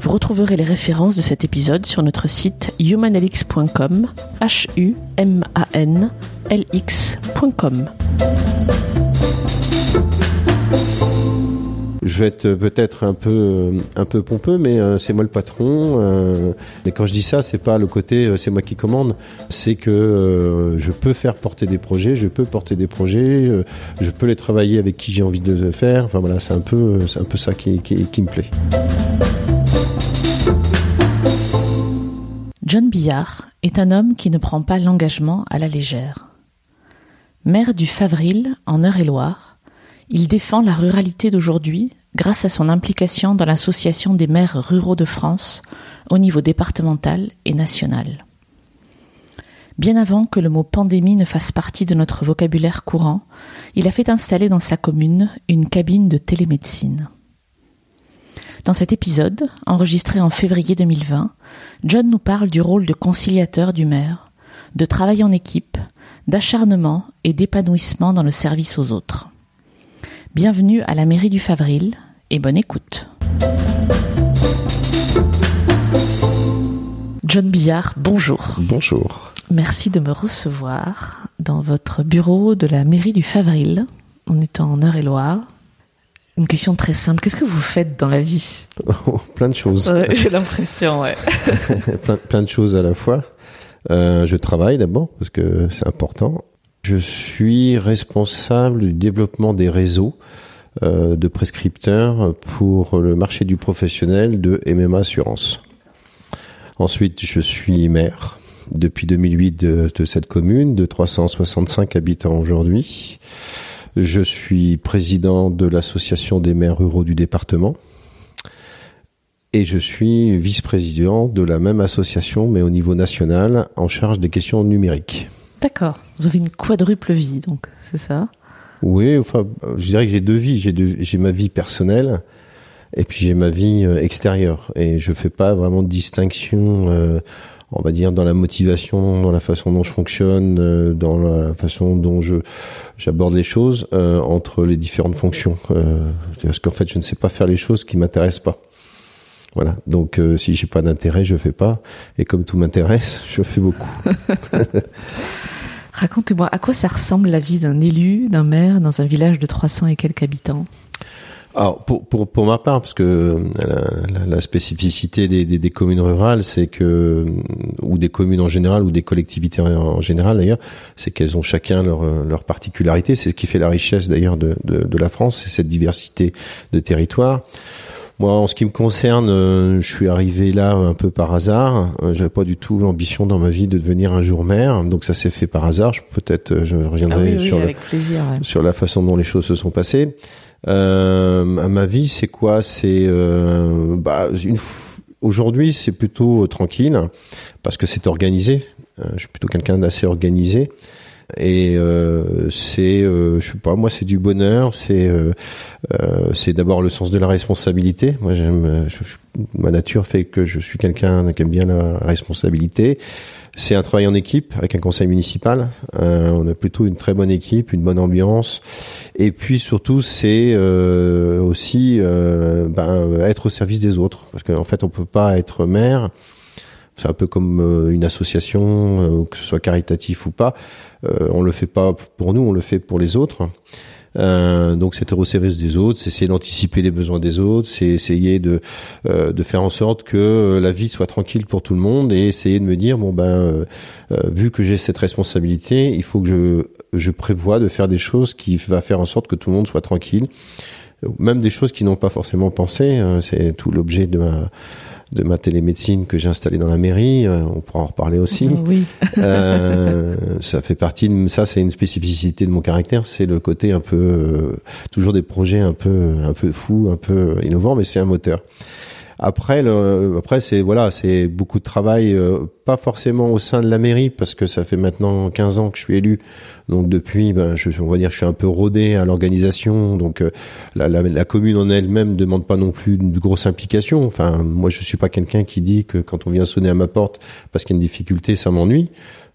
Vous retrouverez les références de cet épisode sur notre site humanlx.com, h u m a n l. Je vais être peut-être un peu un peu pompeux, mais euh, c'est moi le patron. Euh, mais quand je dis ça, c'est pas le côté euh, c'est moi qui commande. C'est que je peux faire porter des projets, je peux porter des projets, je peux les travailler avec qui j'ai envie de le faire. Enfin voilà, c'est un peu c'est un peu ça qui, qui me plaît. John Billard est un homme qui ne prend pas l'engagement à la légère. Maire du Favril, en Eure-et-Loire, il défend la ruralité d'aujourd'hui grâce à son implication dans l'Association des maires ruraux de France au niveau départemental et national. Bien avant que le mot pandémie ne fasse partie de notre vocabulaire courant, il a fait installer dans sa commune une cabine de télémédecine. Dans cet épisode, enregistré en février 2020, John nous parle du rôle de conciliateur du maire, de travail en équipe, d'acharnement et d'épanouissement dans le service aux autres. Bienvenue à la mairie du Favril et bonne écoute. John Billard, bonjour. Bonjour. Merci de me recevoir dans votre bureau de la mairie du Favril. On est en Eure-et-Loire. Une question très simple. Qu'est-ce que vous faites dans la vie Plein de choses. J'ai l'impression, ouais. plein, plein, de choses à la fois. Euh, je travaille d'abord parce que c'est important. Je suis responsable du développement des réseaux euh, de prescripteurs pour le marché du professionnel de MMA Assurance. Ensuite, je suis maire depuis 2008 de, de cette commune de 365 habitants aujourd'hui. Je suis président de l'association des maires ruraux du département et je suis vice-président de la même association mais au niveau national en charge des questions numériques. D'accord. Vous avez une quadruple vie donc, c'est ça? Oui, enfin, je dirais que j'ai deux vies. J'ai, j'ai ma vie personnelle et puis j'ai ma vie euh, extérieure et je fais pas vraiment de distinction. Euh, on va dire dans la motivation, dans la façon dont je fonctionne, euh, dans la façon dont je j'aborde les choses euh, entre les différentes fonctions. Euh, parce qu'en fait, je ne sais pas faire les choses qui m'intéressent pas. Voilà. Donc, euh, si j'ai pas d'intérêt, je fais pas. Et comme tout m'intéresse, je fais beaucoup. Racontez-moi, à quoi ça ressemble la vie d'un élu, d'un maire, dans un village de 300 et quelques habitants? Alors pour, pour, pour ma part, parce que la, la, spécificité des, des, des, communes rurales, c'est que ou des communes en général ou des collectivités en général d'ailleurs, c'est qu'elles ont chacun leur leur particularité. C'est ce qui fait la richesse d'ailleurs de, de, de, la France, c'est cette diversité de territoires. Moi, en ce qui me concerne, euh, je suis arrivé là un peu par hasard. Euh, j'avais pas du tout l'ambition dans ma vie de devenir un jour maire, donc ça s'est fait par hasard. Peut-être euh, je reviendrai ah oui, oui, sur, avec plaisir, ouais. sur la façon dont les choses se sont passées. Euh, ma vie, c'est quoi? C'est euh, bah, une aujourd'hui, c'est plutôt tranquille parce que c'est organisé. Euh, je suis plutôt quelqu'un d'assez organisé. Et euh, c'est euh, je sais pas moi c'est du bonheur c'est euh, c'est d'abord le sens de la responsabilité. Moi j'aime ma nature fait que je suis quelqu'un qui aime bien la responsabilité c'est un travail en équipe avec un conseil municipal. Euh, on a plutôt une très bonne équipe, une bonne ambiance. Et puis surtout, c'est euh, aussi euh, ben, être au service des autres. Parce qu'en fait, on peut pas être maire. C'est un peu comme une association, que ce soit caritatif ou pas. on le fait pas pour nous, on le fait pour les autres. Euh, donc c'est au service des autres, c'est essayer d'anticiper les besoins des autres, c'est essayer de euh, de faire en sorte que la vie soit tranquille pour tout le monde et essayer de me dire bon ben euh, vu que j'ai cette responsabilité, il faut que je je prévois de faire des choses qui va faire en sorte que tout le monde soit tranquille, même des choses qui n'ont pas forcément pensé. Hein, c'est tout l'objet de ma de ma télémédecine que j'ai installée dans la mairie. Euh, on pourra en reparler aussi. Oui. euh, ça fait partie de ça, c'est une spécificité de mon caractère, c'est le côté un peu euh, toujours des projets un peu un peu fous, un peu innovants, mais c'est un moteur. Après, le, après c'est voilà, c'est beaucoup de travail, euh, pas forcément au sein de la mairie parce que ça fait maintenant 15 ans que je suis élu. Donc depuis, ben, je, on va dire, je suis un peu rodé à l'organisation. Donc euh, la, la, la, commune en elle-même demande pas non plus une grosse implication. Enfin, moi, je suis pas quelqu'un qui dit que quand on vient sonner à ma porte parce qu'il y a une difficulté, ça m'ennuie.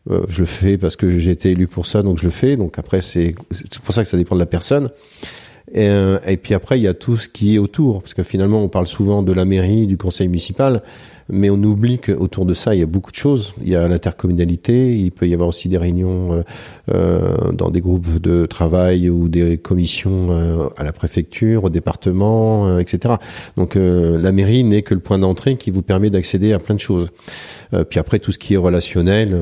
Euh, je le fais parce que j'ai été élu pour ça, donc je le fais. Donc après, c'est pour ça que ça dépend de la personne. Et, euh, et, puis après, il y a tout ce qui est autour, parce que finalement, on parle souvent de la mairie, du conseil municipal, mais on oublie qu'autour de ça, il y a beaucoup de choses. Il y a l'intercommunalité, il peut y avoir aussi des réunions euh, euh dans des groupes de travail ou des commissions euh, à la préfecture, au département, euh, etc. Donc la mairie n'est que le point d'entrée qui vous permet d'accéder à plein de choses. puis après, tout ce qui est relationnel,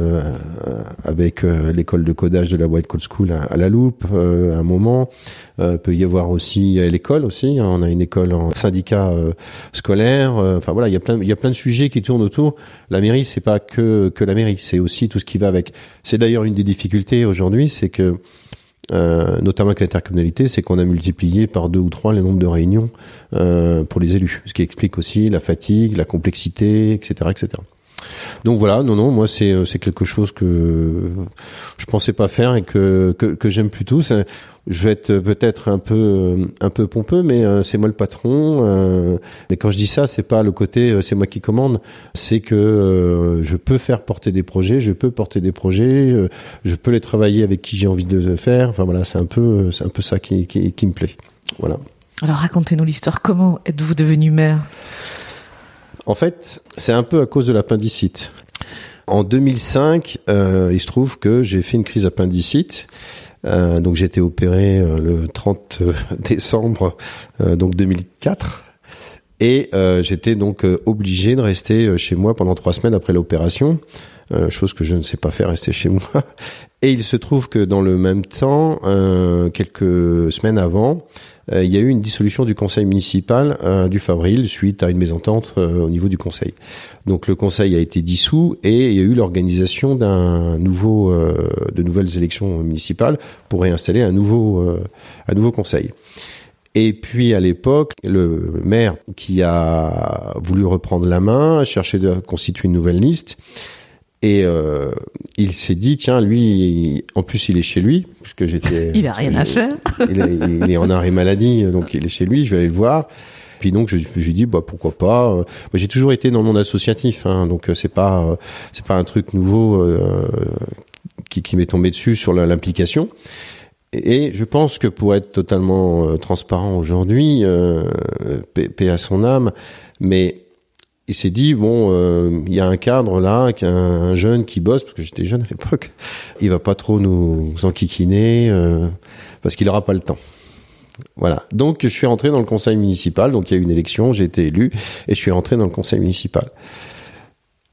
avec l'école de codage de la White Code School à, la loupe, à un moment, peut y avoir aussi l'école aussi. On a une école en syndicat scolaire. Enfin voilà, il y a plein, il y a plein de sujets qui tournent autour. La mairie, c'est pas que que la mairie, c'est aussi tout ce qui va avec. C'est d'ailleurs une des difficultés aujourd'hui, c'est que euh, notamment avec l'intercommunalité, c'est qu'on a multiplié par deux ou trois le nombre de réunions euh, pour les élus, ce qui explique aussi la fatigue, la complexité, etc., etc. Donc voilà, non, non, moi c'est euh, c'est quelque chose que je pensais pas faire et que que, j'aime plutôt. Je vais être peut-être un peu euh, un peu pompeux, mais euh, c'est moi le patron. mais quand je dis ça, c'est pas le côté c'est moi qui commande, c'est que je peux faire porter des projets, je peux porter des projets, je peux les travailler avec qui j'ai envie de le faire. Enfin voilà, c'est un peu c'est un peu ça qui, qui qui me plaît. Voilà. Alors racontez-nous l'histoire. Comment êtes-vous devenu maire? En fait, c'est un peu à cause de l'appendicite. En 2005, euh, il se trouve que j'ai fait une crise appendicite. Euh, donc j'ai été opéré euh, le 30 décembre donc 2004 et j'étais donc obligé de rester chez moi pendant trois semaines après l'opération, chose que je ne sais pas faire rester chez moi. Et il se trouve que dans le même temps, quelques semaines avant, il y a eu une dissolution du conseil municipal euh, du Favril suite à une mésentente euh, au niveau du conseil. Donc le conseil a été dissous et il y a eu l'organisation d'un nouveau, de nouvelles élections municipales pour réinstaller un nouveau, un nouveau conseil. Et puis à l'époque, le maire qui a voulu reprendre la main a cherché à constituer une nouvelle liste. Et euh, il s'est dit, tiens, lui, en plus, il est chez lui, puisque j'étais. il a rien à faire. il, est, il, est en arrêt maladie, donc il est chez lui. Je vais aller le voir. Puis donc, je, lui dis, bah pourquoi pas. J'ai toujours été dans le monde associatif, hein, donc c'est pas, c'est pas un truc nouveau euh, qui, qui m'est tombé dessus sur l'implication. Et je pense que pour être totalement euh, transparent aujourd'hui, euh, paix à son âme, mais il s'est dit bon, euh, il y a un cadre là, un, un jeune qui bosse parce que j'étais jeune à l'époque. Il va pas trop nous enquiquiner euh, parce qu'il aura pas le temps. Voilà. Donc je suis rentré dans le conseil municipal. Donc il y a eu une élection, j'ai été élu et je suis rentré dans le conseil municipal.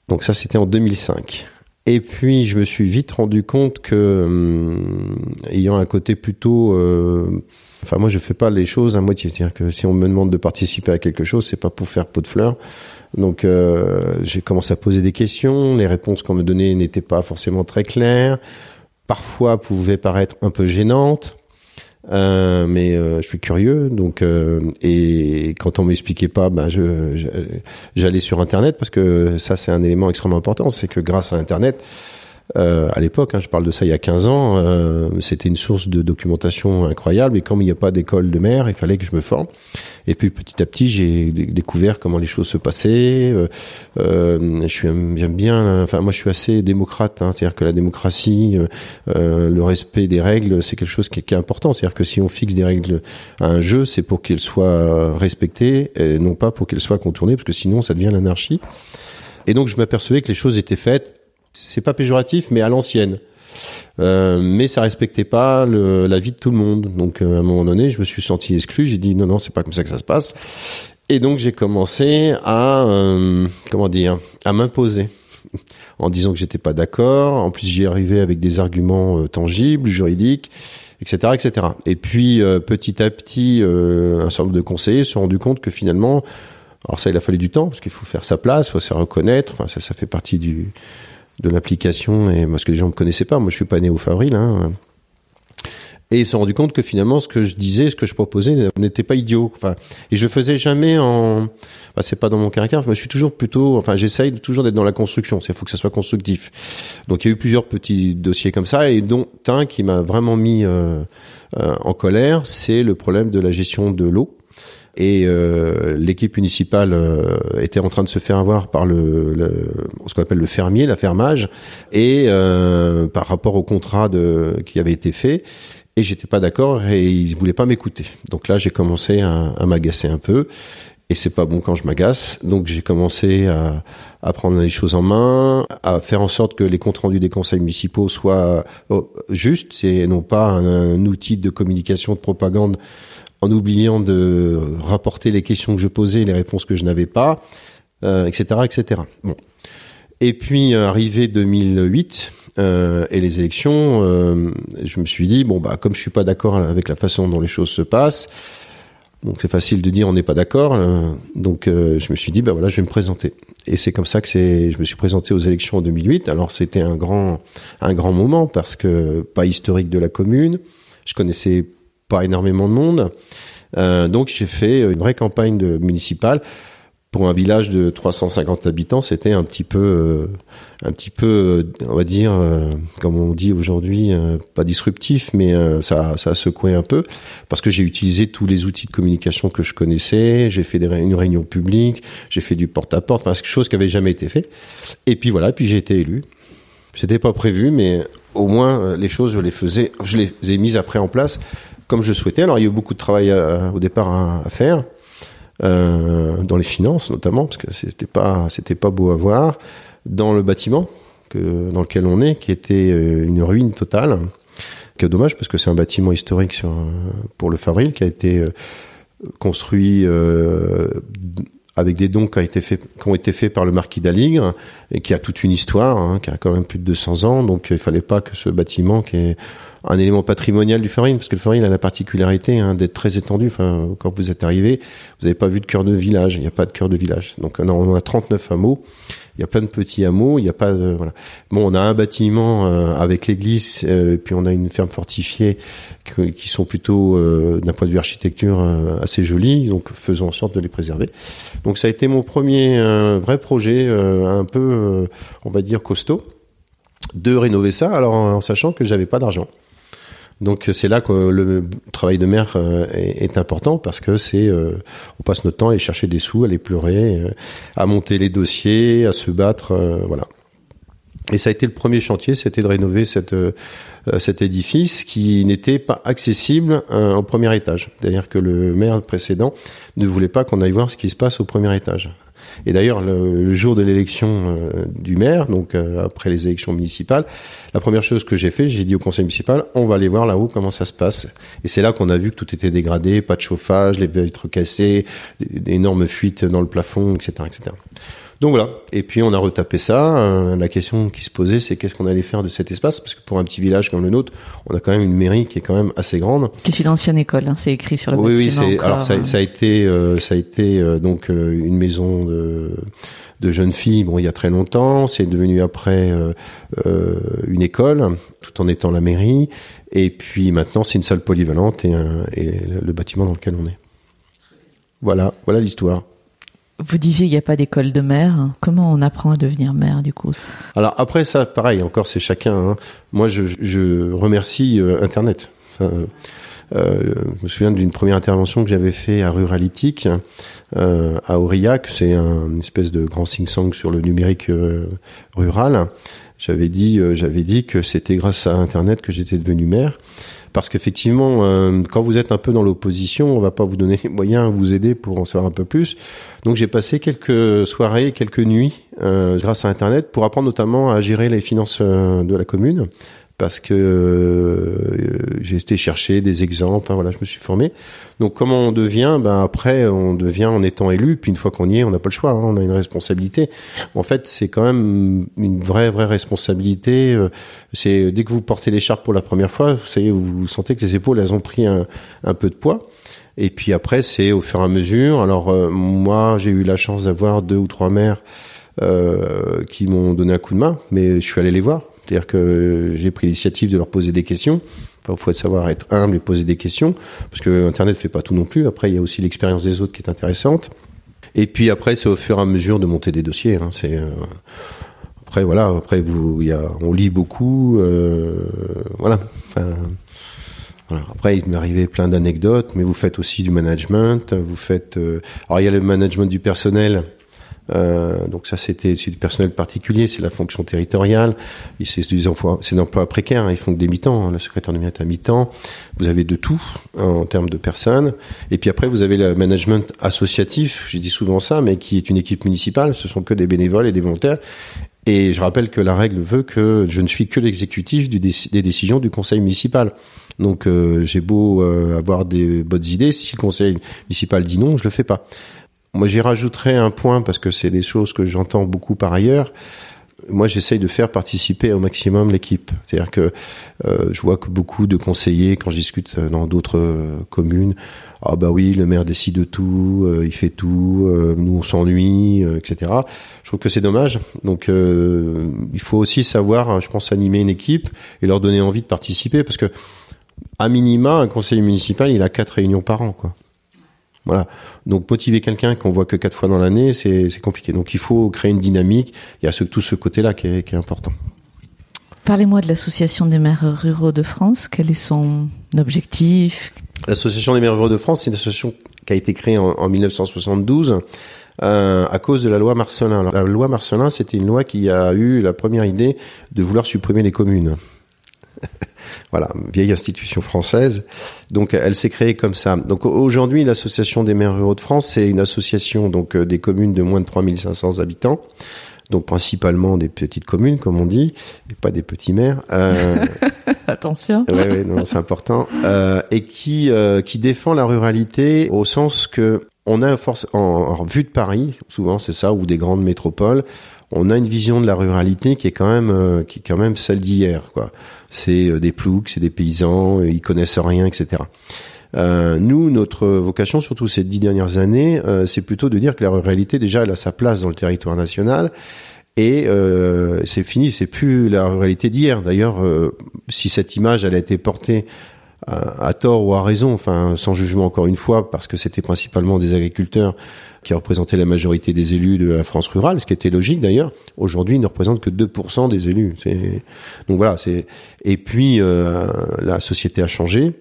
Donc ça c'était en 2005. Et puis je me suis vite rendu compte que hum, ayant un côté plutôt euh, Enfin, moi, je fais pas les choses à moitié. C'est-à-dire que si on me demande de participer à quelque chose, c'est pas pour faire peau de fleurs. Donc euh, j'ai commencé à poser des questions, les réponses qu'on me donnait n'étaient pas forcément très claires, parfois pouvaient paraître un peu gênantes. Euh, mais euh, je suis curieux, donc euh, et quand on m'expliquait pas, ben je, j'allais sur internet parce que ça c'est un élément extrêmement important, c'est que grâce à internet, euh, à l'époque, hein, je parle de ça il y a 15 ans, euh, c'était une source de documentation incroyable. Et comme il n'y a pas d'école de mer, il fallait que je me forme. Et puis petit à petit, j'ai découvert comment les choses se passaient. Euh, euh je suis j'aime bien. Enfin, moi, je suis assez démocrate. Hein, C'est-à-dire que la démocratie, euh, le respect des règles, c'est quelque chose qui qui est important. C'est-à-dire que si on fixe des règles à un jeu, c'est pour qu'elles soient respectées, et non pas pour qu'elles soient contournées, parce que sinon, ça devient l'anarchie. Et donc, je m'apercevais que les choses étaient faites c'est pas péjoratif, mais à l'ancienne. Euh, mais ça respectait pas le, la vie de tout le monde. Donc euh, à un moment donné, je me suis senti exclu. J'ai dit non, non, c'est pas comme ça que ça se passe. Et donc j'ai commencé à euh, comment dire, à m'imposer en disant que j'étais pas d'accord. En plus, j'y arrivais avec des arguments euh, tangibles, juridiques, etc., etc. Et puis petit à petit, un certain nombre de conseillers se sont rendus compte que finalement, alors ça, il a fallu du temps parce qu'il faut faire sa place, faut se reconnaître. Enfin, ça, ça fait partie du de l'application et parce que les gens me connaissaient pas. Moi, je suis pas né au Favril. Hein. et ils se sont rendus compte que finalement ce que je disais, ce que je proposais n'était pas idiot. Enfin, et je faisais jamais en, enfin, c'est pas dans mon caractère. Moi, je suis toujours plutôt, enfin, j'essaye toujours d'être dans la construction. Il faut que ça soit constructif. Donc, il y a eu plusieurs petits dossiers comme ça, et dont un qui m'a vraiment mis euh, euh, en colère, c'est le problème de la gestion de l'eau. Et euh, l'équipe municipale euh, était en train de se faire avoir par le, le ce qu'on appelle le fermier, la fermage, et euh, par rapport au contrat de, qui avait été fait et j'étais pas d'accord et il voulait pas m'écouter. Donc là, j'ai commencé à, à m'agacer un peu et c'est pas bon quand je m'agace. Donc j'ai commencé à, à, prendre les choses en main, à faire en sorte que les comptes rendus des conseils municipaux soient oh, justes et non pas un, outil de communication, de propagande, en oubliant de rapporter les questions que je posais, les réponses que je n'avais pas, euh, etc., etc. Bon. Et puis arrivé 2008, euh, et les élections, euh, je me suis dit bon bah comme je suis pas d'accord avec la façon dont les choses se passent, donc c'est facile de dire on n'est pas d'accord. Euh, donc je me suis dit bah voilà je vais me présenter. Et c'est comme ça que c'est, je me suis présenté aux élections en 2008. Alors c'était un grand un grand moment parce que pas historique de la commune, je connaissais pas énormément de monde. donc j'ai fait une vraie campagne de municipale pour un village de 350 habitants, c'était un petit peu, euh, un petit peu, euh, on va dire, euh, comme on dit aujourd'hui, pas disruptif, mais ça, ça a secoué un peu parce que j'ai utilisé tous les outils de communication que je connaissais. J'ai fait une réunion publique, j'ai fait du porte-à-porte, enfin, quelque chose qui avait jamais été fait. Et puis voilà, puis j'ai été élu. C'était pas prévu, mais au moins les choses, je les faisais, je les ai mises après en place comme je souhaitais. Alors il y a eu beaucoup de travail au départ à faire euh, dans les finances notamment, parce que c'était pas c'était pas beau à voir, dans le bâtiment que, dans lequel on est, qui était euh, une ruine totale. Que dommage parce que c'est un bâtiment historique sur, pour le Favril qui a été euh, construit euh, avec des dons qui, a été fait, qui ont été faits par le marquis d'Aligre et qui a toute une histoire, hein, qui a quand même plus de 200 ans. Donc il fallait pas que ce bâtiment qui est un élément patrimonial du Farine, parce que le Farine a la particularité hein, d'être très étendu. Enfin, quand vous êtes arrivé, vous n'avez pas vu de cœur de village. Il n'y a pas de cœur de village. Donc, on a 39 hameaux. Il y a plein de petits hameaux. Il n'y a pas de, voilà. Bon, on a un bâtiment euh, avec l'église, euh, puis on a une ferme fortifiée qui, sont plutôt, euh, d'un point de vue architecture, assez jolies. Donc, faisons en sorte de les préserver. Donc, ça a été mon premier vrai projet, un peu, on va dire, costaud, de rénover ça. Alors, en sachant que j'avais pas d'argent. Donc c'est là que le travail de maire euh, est, important parce que c'est euh, on passe notre temps à aller chercher des sous, à aller pleurer, euh, à monter les dossiers, à se battre, voilà. Et ça a été le premier chantier, c'était de rénover cet édifice qui n'était pas accessible au premier étage. C'est-à-dire que le maire précédent ne voulait pas qu'on aille voir ce qui se passe au premier étage. Et d'ailleurs, le, jour de l'élection euh, du maire, donc euh, après les élections municipales, la première chose que j'ai fait, j'ai dit au conseil municipal, on va aller voir là-haut comment ça se passe. Et c'est là qu'on a vu que tout était dégradé, pas de chauffage, les vitres cassées, d'énormes fuites dans le plafond, etc., etc. Donc voilà. Et puis on a retapé ça. Euh, la question qui se posait, c'est qu'est-ce qu'on allait faire de cet espace? Parce que pour un petit village comme le nôtre, on a quand même une mairie qui est quand même assez grande. Qui est une ancienne école, hein, c'est écrit sur le oui, bâtiment. Oui, alors ça, ça, a été, euh, ça a été euh, donc une maison de de jeunes filles, bon, il y a très longtemps. C'est devenu après une école, tout en étant la mairie. Et puis maintenant, c'est une salle polyvalente et, un, et le bâtiment dans lequel on est. Voilà, voilà l'histoire. Vous disiez il n'y a pas d'école de maire. Comment on apprend à devenir maire du coup? Alors après ça, pareil, encore c'est chacun. Hein. Moi, je, remercie euh, Internet. euh, je me souviens d'une première intervention que j'avais fait à Ruralitique, euh, à Aurillac. C'est un, une espèce de grand sing-song sur le numérique euh, rural. J'avais dit, j'avais dit que c'était grâce à Internet que j'étais devenu maire parce qu'effectivement, euh, quand vous êtes un peu dans l'opposition, on va pas vous donner les moyens, vous aider pour en savoir un peu plus. Donc j'ai passé quelques soirées, quelques nuits euh, grâce à Internet pour apprendre notamment à gérer les finances euh, de la commune parce que euh, j'ai été chercher des exemples. Enfin voilà, je me suis formé. Donc comment on devient? Ben après, on devient en étant élu. Puis une fois qu'on y est, on n'a pas le choix. Hein, on a une responsabilité. En fait, c'est quand même une vraie vraie responsabilité. Euh, c'est dès que vous portez l'écharpe pour la première fois, vous savez, vous sentez que les épaules elles ont pris un, un peu de poids. Et puis après, c'est au fur et à mesure. Alors euh, moi, j'ai eu la chance d'avoir deux ou trois maires euh, qui m'ont donné un coup de main, mais je suis allé les voir C'est-à-dire que j'ai pris l'initiative de leur poser des questions. Il faut savoir être humble et poser des questions, parce que Internet fait pas tout non plus. Après, il y a aussi l'expérience des autres qui est intéressante. Et puis après, c'est au fur et à mesure de monter des dossiers. Hein. Euh, après voilà, après vous, on lit beaucoup, euh, voilà. Après, il m'est arrivé plein d'anecdotes, mais vous faites aussi du management. Vous faites. Euh, alors, il y a le management du personnel. Euh, donc ça, c'était du personnel particulier, c'est la fonction territoriale. C'est des emplois, c'est emplois précaires. Hein, ils font que des mi-temps. Hein, le secrétaire de est à mi-temps. Vous avez de tout hein, en termes de personnes. Et puis après, vous avez le management associatif. J'ai dit souvent ça, mais qui est une équipe municipale. Ce sont que des bénévoles et des volontaires. Et je rappelle que la règle veut que je ne suis que l'exécutif des décisions du conseil municipal. Donc euh, j'ai beau euh, avoir des bonnes idées, si le conseil municipal dit non, je le fais pas. Moi j'y rajouterai un point parce que c'est des choses que j'entends beaucoup par ailleurs. Moi j'essaye de faire participer au maximum l'équipe. C'est-à-dire que euh, je vois que beaucoup de conseillers, quand je discute dans d'autres communes, ah bah oui, le maire décide de tout, il fait tout, nous on s'ennuie, etc. Je trouve que c'est dommage. Donc il faut aussi savoir, je pense, animer une équipe et leur donner envie de participer parce que à minima, un conseiller municipal, il a quatre réunions par an, quoi. Voilà. Donc motiver quelqu'un qu'on voit que quatre fois dans l'année, c'est compliqué. Donc il faut créer une dynamique. Il y a ce, tout ce côté-là qui est, qui est important. Parlez-moi de l'Association des maires ruraux de France. Quel est son objectif? L'Association des maires ruraux de France, c'est une association qui a été créée en, en 1972 euh, à cause de la loi Marcelin. Alors, la loi Marcelin, c'était une loi qui a eu la première idée de vouloir supprimer les communes. Voilà, vieille institution française. Donc elle s'est créée comme ça. Donc aujourd'hui, l'association des maires ruraux de France, c'est une association donc euh, des communes de moins de 3500 habitants. Donc principalement des petites communes, comme on dit, et pas des petits maires. Euh, Attention. Oui, ouais, non, c'est important. Euh, et qui euh, qui défend la ruralité au sens que on a force en, en vue de Paris, souvent c'est ça, ou des grandes métropoles, on a une vision de la ruralité qui est quand même euh, qui est quand même celle d'hier quoi. C'est euh, des ploucs, c'est des paysans, euh, ils connaissent rien, etc. nous, notre vocation, surtout ces dix dernières années, c'est plutôt de dire que la ruralité déjà elle a sa place dans le territoire national. Et c'est fini, c'est plus la ruralité d'hier. D'ailleurs, si cette image elle a été portée à, tort ou à raison, enfin sans jugement encore une fois, parce que c'était principalement des agriculteurs qui représentaient la majorité des élus de la France rurale, ce qui était logique d'ailleurs. Aujourd'hui, ils ne représentent que 2% des élus. Donc voilà, c'est et puis euh, la société a changé.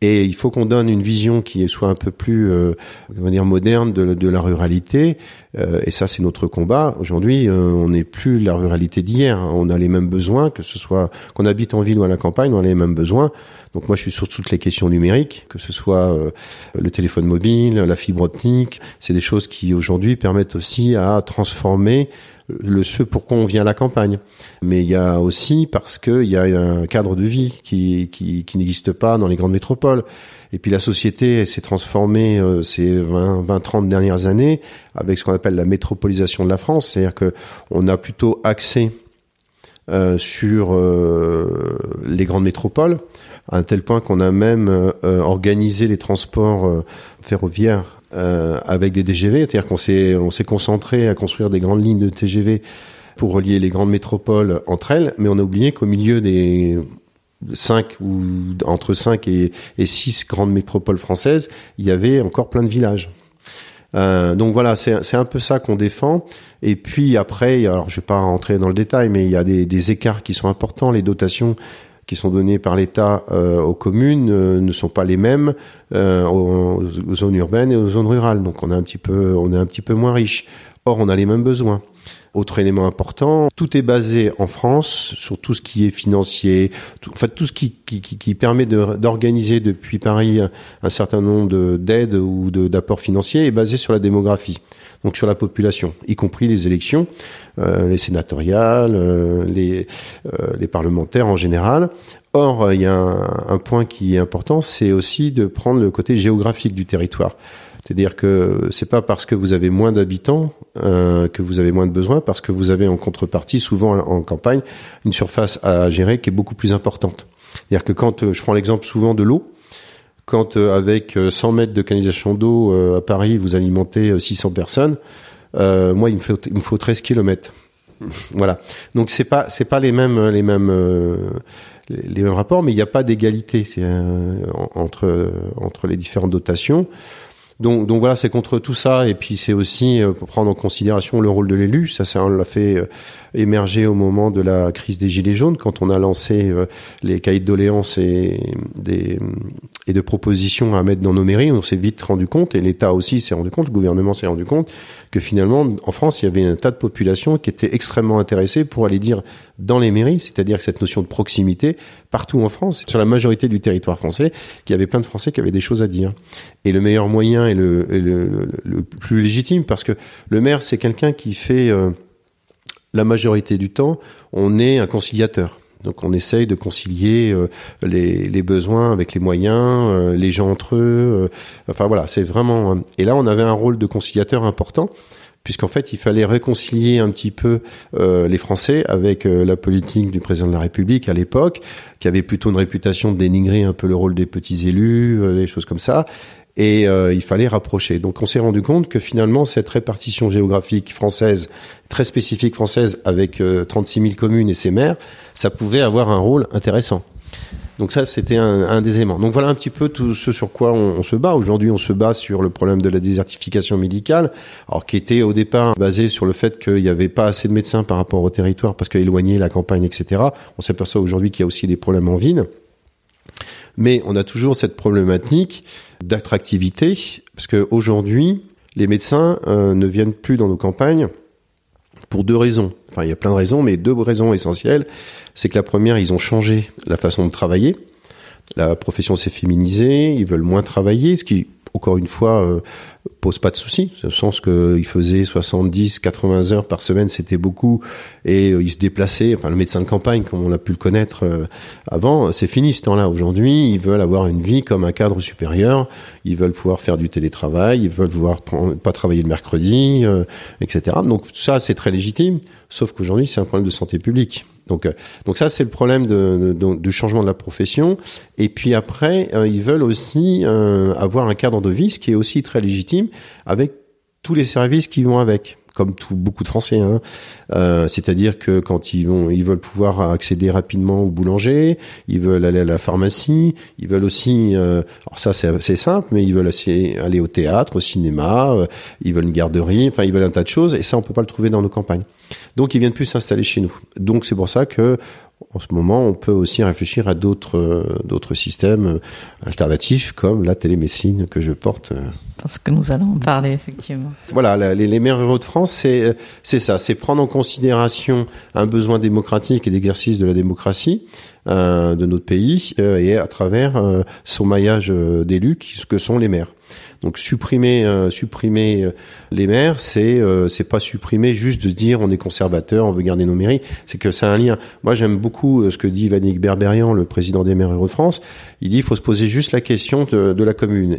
Et il faut qu'on donne une vision qui soit un peu plus, euh, comment dire, moderne de, de la ruralité. Euh, et ça, c'est notre combat. Aujourd'hui, euh, on n'est plus la ruralité d'hier. On a les mêmes besoins, que ce soit qu'on habite en ville ou à la campagne, on a les mêmes besoins. Donc moi, je suis sur toutes les questions numériques, que ce soit euh, le téléphone mobile, la fibre optique. C'est des choses qui aujourd'hui permettent aussi à transformer le ce pourquoi on vient à la campagne. Mais il y a aussi parce qu'il y a un cadre de vie qui, qui, qui n'existe pas dans les grandes métropoles. Et puis la société s'est transformée euh, ces 20, 20, 30 dernières années avec ce qu'on appelle la métropolisation de la France. C'est-à-dire que on a plutôt axé euh, sur euh, les grandes métropoles, à un tel point qu'on a même euh, organisé les transports ferroviaires avec des DGV, c'est-à-dire qu'on s'est on s'est concentré à construire des grandes lignes de TGV pour relier les grandes métropoles entre elles, mais on a oublié qu'au milieu des 5 ou entre 5 et, et 6 grandes métropoles françaises, il y avait encore plein de villages. Euh, donc voilà, c'est un peu ça qu'on défend. Et puis après, alors je vais pas rentrer dans le détail, mais il y a des, écarts qui sont importants. Les dotations qui sont données par l'État euh, aux communes euh, ne sont pas les mêmes aux, aux, zones urbaines et aux zones rurales. Donc on est un petit peu, on est un petit peu moins riche. Or, on a les mêmes besoins. Autre élément important, tout est basé en France sur tout ce qui est financier, tout, en fait tout ce qui, qui, qui permet d'organiser depuis Paris un certain nombre d'aides ou d'apports financiers est basé sur la démographie, donc sur la population, y compris les élections, euh, les sénatoriales, euh, les, euh, les parlementaires en général. Or, il y a un, un point qui est important, c'est aussi de prendre le côté géographique du territoire. C'est-à-dire que c'est pas parce que vous avez moins d'habitants euh, que vous avez moins de besoins, parce que vous avez en contrepartie, souvent en campagne, une surface à gérer qui est beaucoup plus importante. C'est-à-dire que quand, euh, je prends l'exemple souvent de l'eau, quand euh, avec 100 mètres de canalisation d'eau à Paris, vous alimentez 600 personnes, moi, il me, faut, il me faut 13 kilomètres. Voilà. Donc c'est pas c'est pas les mêmes les mêmes les mêmes rapports, mais il n'y a pas d'égalité entre entre les différentes dotations. Donc, voilà, c'est contre tout ça, et puis c'est aussi pour prendre en considération le rôle de l'élu. Ça, ça on l'a fait émergé au moment de la crise des Gilets jaunes, quand on a lancé euh, les cahiers de doléances et, des, et de propositions à mettre dans nos mairies. On s'est vite rendu compte, et l'État aussi s'est rendu compte, le gouvernement s'est rendu compte, que finalement, en France, il y avait un tas de populations qui étaient extrêmement intéressées pour aller dire dans les mairies, c'est-à-dire cette notion de proximité, partout en France, sur la majorité du territoire français, qu'il y avait plein de Français qui avaient des choses à dire. Et le meilleur moyen et le, le, le, plus légitime, parce que le maire, c'est quelqu'un qui fait... Euh, la majorité du temps, on est un conciliateur. Donc on essaye de concilier euh, les, les, besoins avec les moyens, euh, les gens entre eux. Euh, enfin voilà, c'est vraiment. Et là, on avait un rôle de conciliateur important puisqu'en fait, il fallait réconcilier un petit peu les Français avec la politique du président de la République à l'époque, qui avait plutôt une réputation de dénigrer un peu le rôle des petits élus, des choses comme ça et euh, il fallait rapprocher. Donc on s'est rendu compte que finalement cette répartition géographique française, très spécifique française, avec euh, 36 000 communes et ses maires, ça pouvait avoir un rôle intéressant. Donc ça, c'était un, un, des éléments. Donc voilà un petit peu tout ce sur quoi on, on se bat. Aujourd'hui, on se bat sur le problème de la désertification médicale, alors qui était au départ basé sur le fait qu'il n'y avait pas assez de médecins par rapport au territoire parce qu'éloigner la campagne, etc. On s'aperçoit aujourd'hui qu'il y a aussi des problèmes en ville. Mais on a toujours cette problématique d'attractivité, parce qu'aujourd'hui, les médecins euh, ne viennent plus dans nos campagnes pour deux raisons. Enfin, il y a plein de raisons, mais deux raisons essentielles. C'est que la première, ils ont changé la façon de travailler. La profession s'est féminisée, ils veulent moins travailler, ce qui encore une fois, euh, pose pas de souci. le sens qu'il faisait 70, 80 heures par semaine, c'était beaucoup, et euh, il se déplaçait. Enfin, le médecin de campagne, comme on a pu le connaître euh, avant, c'est fini ce temps-là. Aujourd'hui, ils veulent avoir une vie comme un cadre supérieur. Ils veulent pouvoir faire du télétravail, ils veulent pouvoir pas travailler le mercredi, etc. Donc ça, c'est très légitime. Sauf qu'aujourd'hui, c'est un problème de santé publique. Donc, euh, donc ça, c'est le problème du changement de la profession. Et puis après, euh, ils veulent aussi euh, avoir un cadre de vie, ce qui est aussi très légitime, avec tous les services qui vont avec comme tout, beaucoup de Français. Hein. Euh, C'est-à-dire que quand ils vont, ils veulent pouvoir accéder rapidement au boulanger, ils veulent aller à la pharmacie, ils veulent aussi, euh, alors ça c'est simple, mais ils veulent aussi aller au théâtre, au cinéma, euh, ils veulent une garderie, enfin ils veulent un tas de choses, et ça on peut pas le trouver dans nos campagnes. Donc ils viennent plus s'installer chez nous. Donc c'est pour ça que en ce moment, on peut aussi réfléchir à d'autres euh, d'autres systèmes euh, alternatifs comme la télémédecine que je porte. Euh. Parce que nous allons en parler effectivement. Voilà, les, les maires ruraux de France, c'est c'est ça, c'est prendre en considération un besoin démocratique et d'exercice de la démocratie euh, de notre pays et à travers son maillage d'élus, que sont les maires. Donc supprimer euh, supprimer euh, les maires, c'est euh, c'est pas supprimer juste de dire on est conservateur, on veut garder nos mairies, c'est que c'est un lien. Moi j'aime beaucoup ce que dit Vanik Berberian, le président des maires Euro-France. Il dit il faut se poser juste la question de, de la commune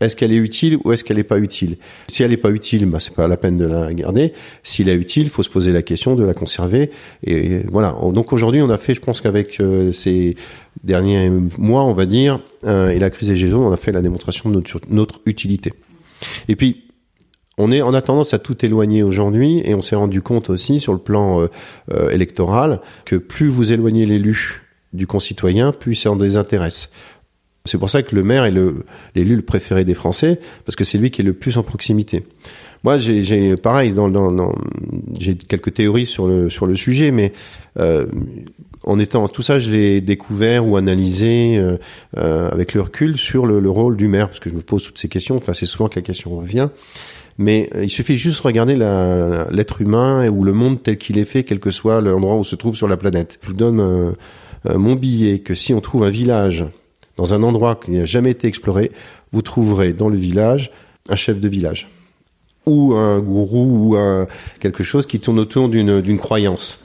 est-ce qu'elle est utile ou est-ce qu'elle n'est pas utile? Si elle n'est pas utile, bah, c'est pas la peine de la garder. S'il est utile, il faut se poser la question de la conserver. Et voilà. Donc aujourd'hui, on a fait, je pense qu'avec euh, ces derniers mois, on va dire, euh, et la crise des Gilets on a fait la démonstration de notre, utilité. Et puis, on est, on a tendance à tout éloigner aujourd'hui, et on s'est rendu compte aussi sur le plan euh, électoral que plus vous éloignez l'élu du concitoyen, plus ça en désintéresse. C'est pour ça que le maire est l'élu le, préféré des Français, parce que c'est lui qui est le plus en proximité. Moi, j'ai pareil, dans, dans, j'ai quelques théories sur le sur le sujet, mais euh, en étant tout ça, je l'ai découvert ou analysé euh, euh, avec le recul sur le, le, rôle du maire, parce que je me pose toutes ces questions. Enfin, c'est souvent que la question revient. Mais euh, il suffit juste de regarder l'être humain ou le monde tel qu'il est fait, quel que soit l'endroit où se trouve sur la planète. Je vous donne euh, mon billet que si on trouve un village dans un endroit qui n'a jamais été exploré, vous trouverez dans le village un chef de village ou un gourou ou un quelque chose qui tourne autour d'une croyance.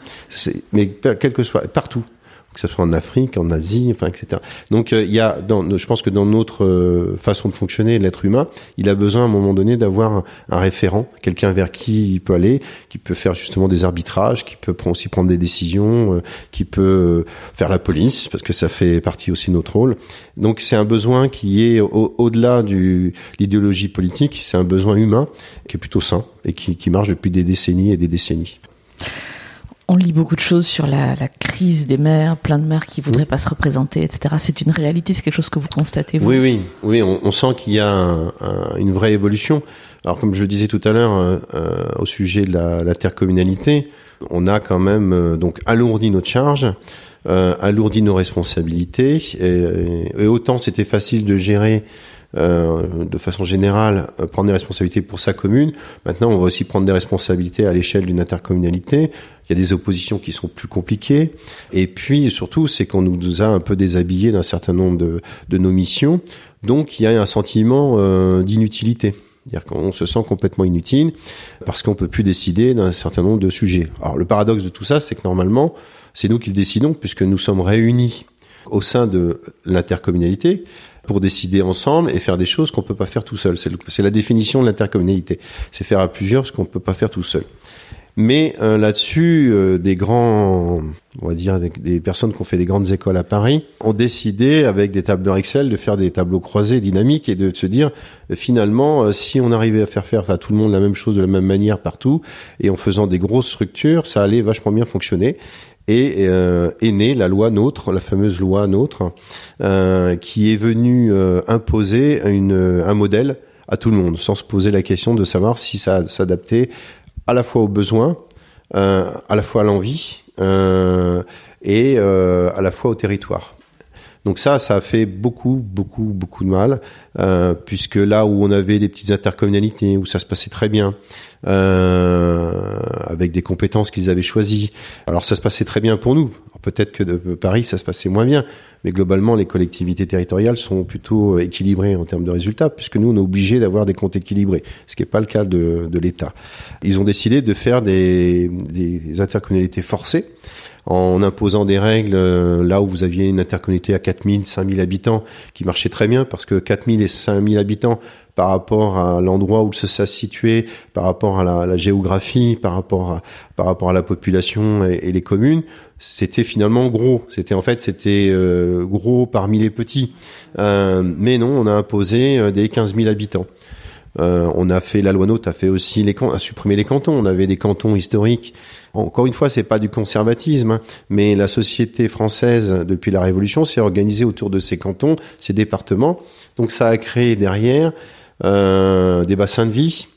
Mais quel que soit partout que ce soit en Afrique, en Asie, enfin, etc. Donc euh, il y a, dans, je pense que dans notre euh, façon de fonctionner, l'être humain, il a besoin à un moment donné d'avoir un, référent, quelqu'un vers qui il peut aller, qui peut faire justement des arbitrages, qui peut aussi prendre des décisions, euh, qui peut faire la police, parce que ça fait partie aussi de notre rôle. Donc c'est un besoin qui est au-delà du l'idéologie politique, c'est un besoin humain qui est plutôt sain et qui, qui marche depuis des décennies et des décennies. On lit beaucoup de choses sur la, la crise des maires, plein de maires qui voudraient pas se représenter, etc. C'est une réalité, c'est quelque chose que vous constatez vous Oui, oui, oui. On, on sent qu'il y a un, un, une vraie évolution. Alors, comme je le disais tout à l'heure euh, euh au sujet de l'intercommunalité, on a quand même euh, donc alourdi notre charge, euh, alourdi nos responsabilités, et, et autant c'était facile de gérer euh, de façon générale, euh, prendre des responsabilités pour sa commune. Maintenant, on va aussi prendre des responsabilités à l'échelle d'une intercommunalité. Il y a des oppositions qui sont plus compliquées. Et puis, surtout, c'est qu'on nous a un peu déshabillés d'un certain nombre de, de, nos missions. Donc, il y a un sentiment euh, d'inutilité. C'est-à-dire qu'on se sent complètement inutile parce qu'on peut plus décider d'un certain nombre de sujets. Alors, le paradoxe de tout ça, c'est que normalement, c'est nous qui le décidons puisque nous sommes réunis au sein de l'intercommunalité pour décider ensemble et faire des choses qu'on peut pas faire tout seul. C'est la définition de l'intercommunalité. C'est faire à plusieurs ce qu'on peut pas faire tout seul. Mais euh, là-dessus, euh, des grands, on va dire des, des, personnes qui ont fait des grandes écoles à Paris, ont décidé avec des tableurs Excel de faire des tableaux croisés dynamiques et de se dire euh, finalement, euh, si on arrivait à faire faire à tout le monde la même chose de la même manière partout et en faisant des grosses structures, ça allait vachement bien fonctionner et euh, est née la loi NOTRe, la fameuse loi NOTRe, euh, qui est venue euh, imposer un modèle à tout le monde, sans se poser la question de savoir si ça s'adaptait à la fois aux besoins, à la fois à l'envie et à la fois au territoire. Donc ça, ça a fait beaucoup, beaucoup, beaucoup de mal, euh, puisque là où on avait des petites intercommunalités, où ça se passait très bien, euh, avec des compétences qu'ils avaient choisies, alors ça se passait très bien pour nous. Peut-être que de Paris, ça se passait moins bien, mais globalement, les collectivités territoriales sont plutôt équilibrées en termes de résultats, puisque nous, on est obligé d'avoir des comptes équilibrés, ce qui n'est pas le cas de, de l'État. Ils ont décidé de faire des, des intercommunalités forcées, en imposant des règles euh, là où vous aviez une intercommunauté à 4000, 5000 habitants qui marchait très bien parce que 4000 et 5000 habitants par rapport à l'endroit où se situait, par rapport à la, la, géographie, par rapport à, par rapport à la population et, et les communes, c'était finalement gros. C'était en fait c'était euh, gros parmi les petits. Euh, mais non, on a imposé euh, des 15 000 habitants. On a fait la loi NOTE a fait aussi les a supprimé les cantons. On avait des cantons historiques. Encore une fois, c'est pas du conservatisme, hein, mais la société française depuis la Révolution s'est organisée autour de ces cantons, ces départements. Donc ça a créé derrière euh, des bassins de vie.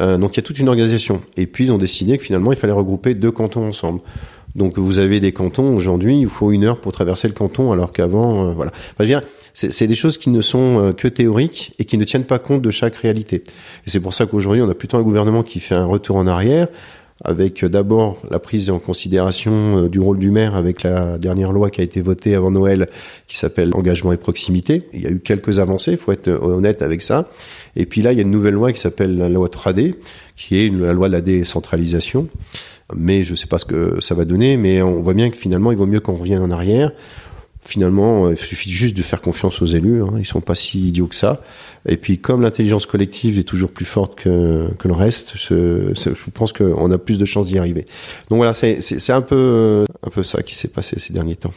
Euh, donc il y a toute une organisation. Et puis ils ont décidé que finalement il fallait regrouper deux cantons ensemble. Donc vous avez des cantons aujourd'hui, il faut une heure pour traverser le canton, alors qu'avant, euh, voilà. Enfin, c'est des choses qui ne sont euh, que théoriques et qui ne tiennent pas compte de chaque réalité. Et c'est pour ça qu'aujourd'hui, on a plutôt un gouvernement qui fait un retour en arrière, avec euh, d'abord la prise en considération du rôle du maire avec la dernière loi qui a été votée avant Noël, qui s'appelle engagement et proximité. Il y a eu quelques avancées, il faut être honnête avec ça. Et puis là, il y a une nouvelle loi qui s'appelle la loi 3D, qui est la loi de la décentralisation. Mais je ne sais pas ce que ça va donner, mais on voit bien que finalement, il vaut mieux qu'on revienne en arrière. Finalement, il suffit juste de faire confiance aux élus. Hein. Ils sont pas si idiots que ça. Et puis, comme l'intelligence collective est toujours plus forte que, que le reste, je, je pense qu'on a plus de chances d'y arriver. Donc voilà, c'est un peu, un peu ça qui s'est passé ces derniers temps.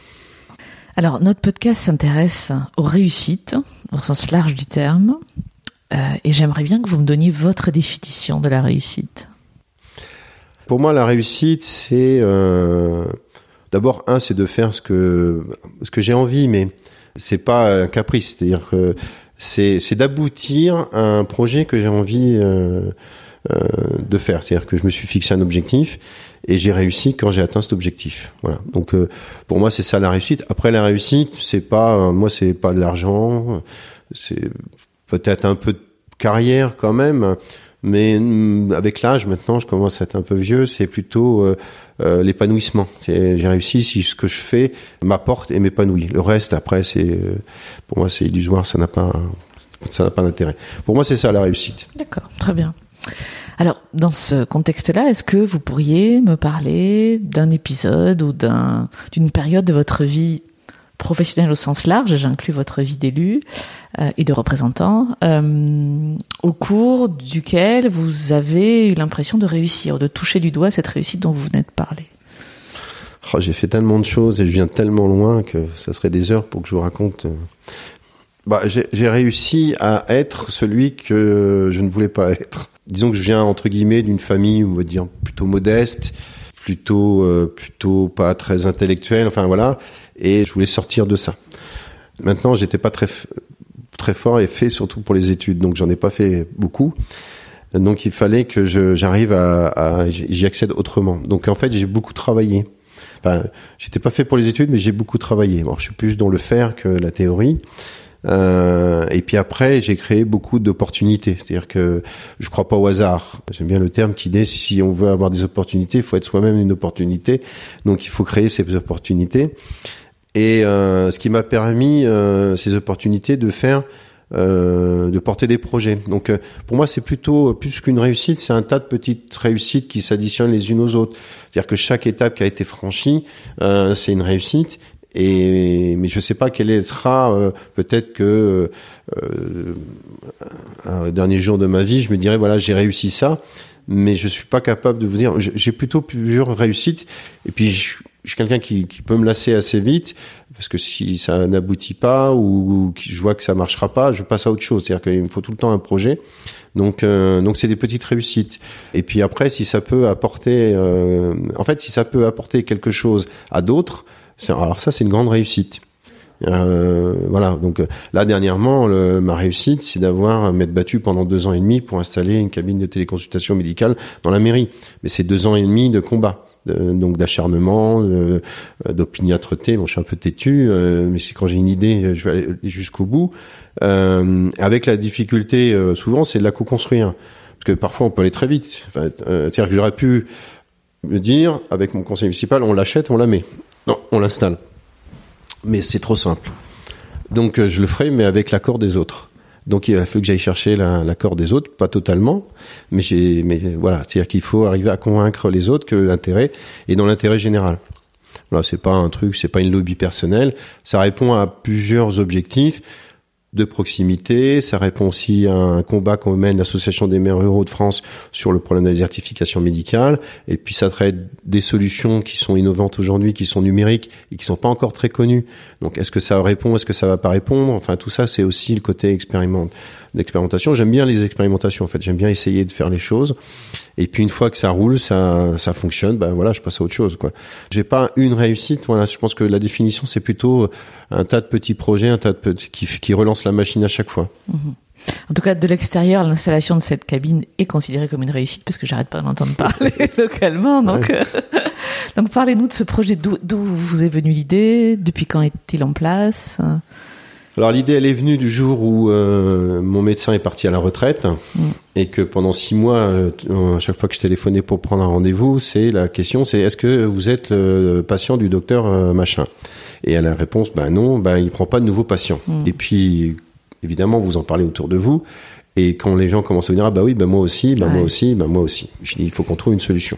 Alors, notre podcast s'intéresse aux réussites, au sens large du terme. Euh, et j'aimerais bien que vous me donniez votre définition de la réussite. Pour moi, la réussite, c'est euh, d'abord un, c'est de faire ce que ce que j'ai envie, mais c'est pas un caprice. C'est-à-dire que c'est c'est d'aboutir à un projet que j'ai envie euh, euh, de faire. C'est-à-dire que je me suis fixé un objectif et j'ai réussi quand j'ai atteint cet objectif. Voilà. Donc euh, pour moi, c'est ça la réussite. Après la réussite, c'est pas moi, c'est pas de l'argent, c'est peut-être un peu de carrière quand même. Mais mm, avec l'âge, maintenant, je commence à être un peu vieux. C'est plutôt euh, l'épanouissement. J'ai réussi si ce que je fais m'apporte et m'épanouit. Le reste, après, c'est euh, pour moi, c'est illusoire. Ça n'a pas, ça n'a pas d'intérêt. Pour moi, c'est ça la réussite. D'accord, très bien. Alors, dans ce contexte-là, est-ce que vous pourriez me parler d'un épisode ou d'un d'une période de votre vie professionnelle au sens large, j'inclus votre vie d'élu euh, et de représentant, euh, au cours duquel vous avez eu l'impression de réussir, de toucher du doigt cette réussite dont vous venez de parler. Oh, J'ai fait tellement de choses et je viens tellement loin que ça serait des heures pour que je vous raconte. euh. Bah, j'ai réussi à être celui que je ne voulais pas être. Disons que je viens entre guillemets d'une famille, on va dire plutôt modeste, plutôt plutôt pas très intellectuel. Enfin voilà, et je voulais sortir de ça. Maintenant, j'étais pas très très fort et fait surtout pour les études, donc j'en ai pas fait beaucoup. Donc il fallait que j'arrive à, j'y accède autrement. Donc en fait, j'ai beaucoup travaillé. Enfin, j'étais pas fait pour les études, mais j'ai beaucoup travaillé. Bon, je suis plus dans le faire que la théorie. Euh, et puis après, j'ai créé beaucoup d'opportunités. C'est-à-dire que je crois pas au hasard. J'aime bien le terme qui dit si on veut avoir des opportunités, il faut être soi-même une opportunité. Donc il faut créer ces opportunités. Et euh, ce qui m'a permis euh, ces opportunités de faire de porter des projets. Donc pour moi c'est plutôt plus qu'une réussite, c'est un tas de petites réussites qui s'additionnent les unes aux autres. C'est-à-dire que chaque étape qui a été franchie, c'est une réussite. Et mais je sais pas quelle sera euh, peut-être que un dernier jour de ma vie, je me dirais voilà j'ai réussi ça, mais je suis pas capable de vous dire. J'ai plutôt plusieurs réussites. Et puis je, suis quelqu'un qui, qui, peut me lasser assez vite parce que si ça n'aboutit pas ou, que je vois que ça marchera pas, je passe à autre chose. C'est-à-dire qu'il me faut tout le temps un projet. Donc, euh, donc c'est des petites réussites. Et puis après, si ça peut apporter, euh, en fait, si ça peut apporter quelque chose à d'autres, alors ça, c'est une grande réussite. Euh, voilà. Donc là dernièrement, ma réussite, c'est d'avoir m'être battu pendant deux ans et demi pour installer une cabine de téléconsultation médicale dans la mairie. Mais c'est deux ans et demi de combat donc d'acharnement, d'opiniâtreté. Bon, je suis un peu têtu, euh, mais c'est quand j'ai une idée, je vais aller jusqu'au bout. Euh, avec la difficulté, euh, souvent, c'est de la co-construire, parce que parfois on peut aller très vite. C'est-à-dire que j'aurais pu me dire, avec mon conseil municipal, on l'achète, on la met. Non, on l'installe. Mais c'est trop simple. Donc je le ferai, mais avec l'accord des autres. Donc il a fallu que j'aille chercher l'accord des autres, pas totalement, mais mais voilà, c'est-à-dire qu'il faut arriver à convaincre les autres que l'intérêt est dans l'intérêt général. Là, c'est pas un truc, c'est pas une lobby personnelle. Ça répond à plusieurs objectifs de proximité. Ça répond aussi à un combat qu'on mène l'Association des maires ruraux de France sur le problème de la désertification médicale. Et puis ça traite des solutions qui sont innovantes aujourd'hui, qui sont numériques et qui sont pas encore très connues. Donc est-ce que ça répond, est-ce que ça va pas répondre? Enfin tout ça, c'est aussi le côté expérimente d'expérimentation. J'aime bien les expérimentations en fait. J'aime bien essayer de faire les choses. Et puis une fois que ça roule, ça ça fonctionne, ben voilà, je passe à autre chose quoi. J'ai pas une réussite. Voilà, je pense que la définition c'est plutôt un tas de petits projets, un tas de petits qui, qui relance la machine à chaque fois. Mhm. En tout cas, de l'extérieur, l'installation de cette cabine est considérée comme une réussite parce que j'arrête pas d'entendre parler localement. Donc, donc parlez-nous de ce projet. D'où vous est venue l'idée? Depuis quand est-il en place? Alors l'idée, elle est venue du jour où euh, mon médecin est parti à la retraite mm. et que pendant six mois, euh, à chaque fois que je téléphonais pour prendre un rendez-vous, c'est la question, c'est est-ce que vous êtes le patient du docteur euh, machin? Et à la réponse, ben non, ben il prend pas de nouveaux patients. Mm. Et puis évidemment, vous en parlez autour de vous. Et quand les gens commencent à venir, ah bah oui, ben moi aussi, ben moi aussi, ben moi aussi. Je dis, il faut qu'on trouve une solution.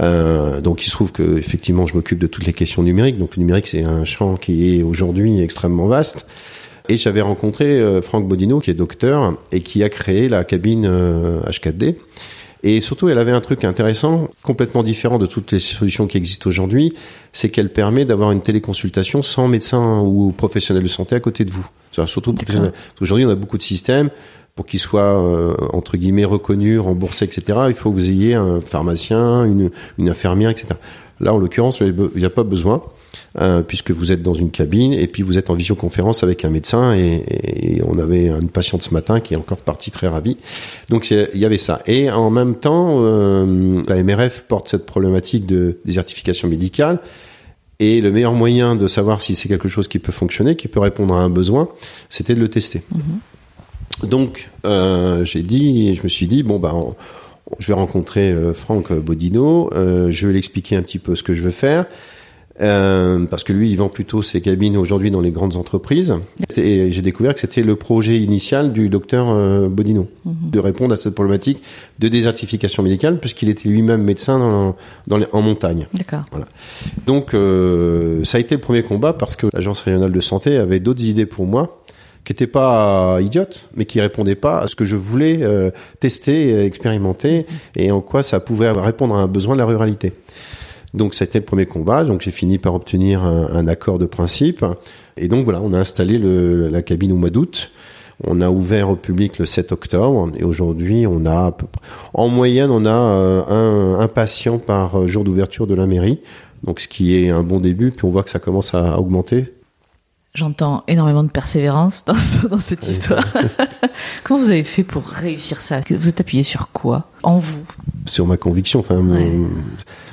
Euh, donc il se trouve que effectivement je m'occupe de toutes les questions numériques. Donc le numérique c'est un champ qui est aujourd'hui extrêmement vaste. Et j'avais rencontré euh, Franck Bodino qui est docteur et qui a créé la cabine H4D. Euh, et surtout, elle avait un truc intéressant, complètement différent de toutes les solutions qui existent aujourd'hui, c'est qu'elle permet d'avoir une téléconsultation sans médecin ou professionnel de santé à côté de vous. Surtout professionnel. Aujourd'hui, on a beaucoup de systèmes pour qu'il soit euh, entre guillemets reconnu, remboursé, etc. Il faut que vous ayez un pharmacien, une, infirmière, etc. Là, en l'occurrence, il n'y a pas besoin. Euh, puisque vous êtes dans une cabine et puis vous êtes en visioconférence avec un médecin et, et, on avait une patiente ce matin qui est encore partie très ravie. Donc il y avait ça. Et en même temps, euh, la MRF porte cette problématique de désertification médicale. Et le meilleur moyen de savoir si c'est quelque chose qui peut fonctionner, qui peut répondre à un besoin, c'était de le tester. Mm-hmm. Donc, euh, j'ai dit, je me suis dit, bon, ben, je vais rencontrer euh, Franck Bodino, euh, je vais lui expliquer un petit peu ce que je veux faire. Euh, parce que lui, il vend plutôt ses cabines aujourd'hui dans les grandes entreprises. Et j'ai découvert que c'était le projet initial du docteur euh, Bodino, mhm. de répondre à cette problématique de désertification médicale, puisqu'il était lui-même médecin dans, dans les, en montagne. D'accord. Voilà. Donc, euh, ça a été le premier combat parce que l'agence régionale de santé avait d'autres idées pour moi qui n'étaient pas idiotes, mais qui répondaient pas à ce que je voulais euh, tester, expérimenter, et en quoi ça pouvait répondre à un besoin de la ruralité. Donc ça a été le premier combat, donc j'ai fini par obtenir un, accord de principe, et donc voilà, on a installé le, la cabine au mois d'août. On a ouvert au public le 7 octobre et aujourd'hui, on a à peu près, en moyenne, on a un, un patient par jour d'ouverture de la mairie. Donc, ce qui est un bon début. Puis on voit que ça commence à augmenter J'entends énormément de persévérance dans, dans cette histoire. Comment vous avez fait pour réussir ça? Vous êtes appuyé sur quoi? En vous? Sur ma conviction. Enfin,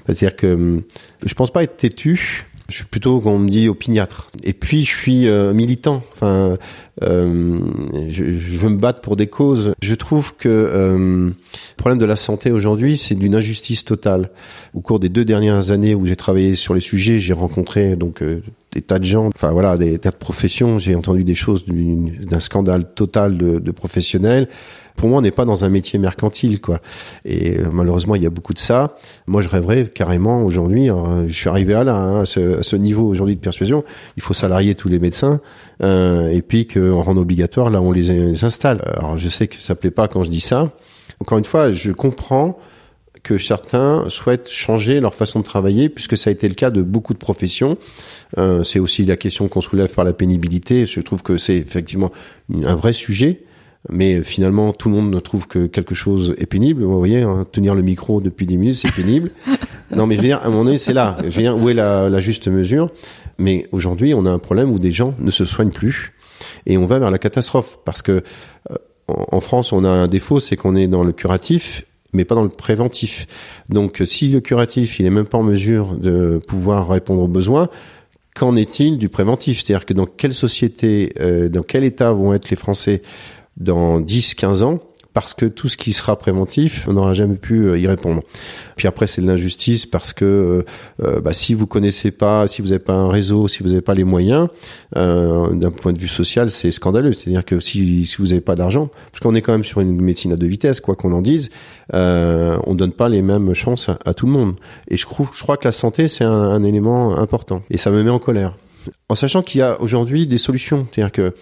c'est-à-dire que je pense pas être têtu. Je suis plutôt, comme on me dit, opiniâtre. Et puis, je suis euh, militant. Enfin, euh, je, je, veux me battre pour des causes. Je trouve que euh, le problème de la santé aujourd'hui, c'est d'une injustice totale. Au cours des deux dernières années où j'ai travaillé sur les sujets, j'ai rencontré donc euh, des tas de gens, enfin voilà, des tas de professions. J'ai entendu des choses d'un scandale total de, de professionnels pour moi, on n'est pas dans un métier mercantile, quoi. Et euh, malheureusement, il y a beaucoup de ça. Moi, je rêverais carrément aujourd'hui. Je suis arrivé à là, hein, à, ce, à, ce, niveau aujourd'hui de persuasion. Il faut salarier tous les médecins euh, et puis qu'on rende obligatoire là on les, les, installe. Alors, je sais que ça plaît pas quand je dis ça. Encore une fois, je comprends que certains souhaitent changer leur façon de travailler, puisque ça a été le cas de beaucoup de professions. Euh, c'est aussi la question qu'on soulève par la pénibilité. Je trouve que c'est effectivement un vrai sujet mais finalement tout le monde trouve que quelque chose est pénible. Vous voyez, hein, tenir le micro depuis 10 minutes, c'est pénible. non, mais je veux dire, à un moment donné, c'est là. Je veux dire, où est la, la juste mesure? Mais aujourd'hui, on a un problème où des gens ne se soignent plus et on va vers la catastrophe parce que euh, en, France, on a un défaut, c'est qu'on est dans le curatif mais pas dans le préventif. Donc, si le curatif, il est même pas en mesure de pouvoir répondre aux besoins, qu'en est-il du préventif? C'est-à-dire que dans quelle société, euh, dans quel état vont être les Français? Dans 10-15 ans parce que tout ce qui sera préventif, on n'aura jamais pu euh, y répondre. Puis après, c'est de l'injustice parce que euh, euh, bah, si vous connaissez pas, si vous n'avez pas un réseau, si vous n'avez pas les moyens, euh, d'un point de vue social, c'est scandaleux. C'est-à-dire que si, si vous n'avez pas d'argent, parce qu'on est quand même sur une médecine à deux vitesses, quoi qu'on en dise, euh, on donne pas les mêmes chances à, à, tout le monde. Et je, trouve, je crois que la santé, c'est un, un élément important. Et ça me met en colère en sachant qu'il y a aujourd'hui des solutions. C'est-à-dire que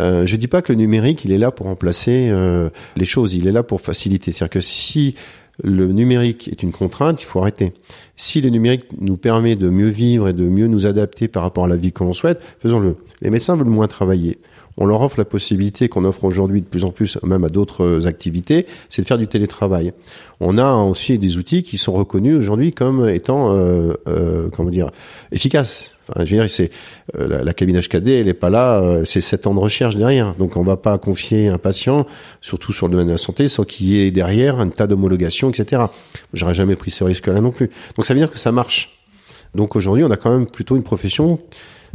euh, je dis pas que le numérique il est là pour remplacer euh, les choses, il est là pour faciliter. C'est-à-dire que si le numérique est une contrainte, il faut arrêter. Si le numérique nous permet de mieux vivre et de mieux nous adapter par rapport à la vie que l'on souhaite, faisons-le. Les médecins veulent moins travailler. On leur offre la possibilité qu'on offre aujourd'hui de plus en plus, même à d'autres activités, c'est de faire du télétravail. On a aussi des outils qui sont reconnus aujourd'hui comme étant, euh, euh, comment dire, efficaces. Enfin, je veux dire, c'est euh, la, la, cabine HKD, elle est pas là. Euh, c'est sept ans de recherche derrière. Donc, on va pas confier un patient, surtout sur le domaine de la santé, sans qu'il y ait derrière un tas d'homologation, etc. J'aurais jamais pris ce risque-là non plus. Donc, ça veut dire que ça marche. Donc, aujourd'hui, on a quand même plutôt une profession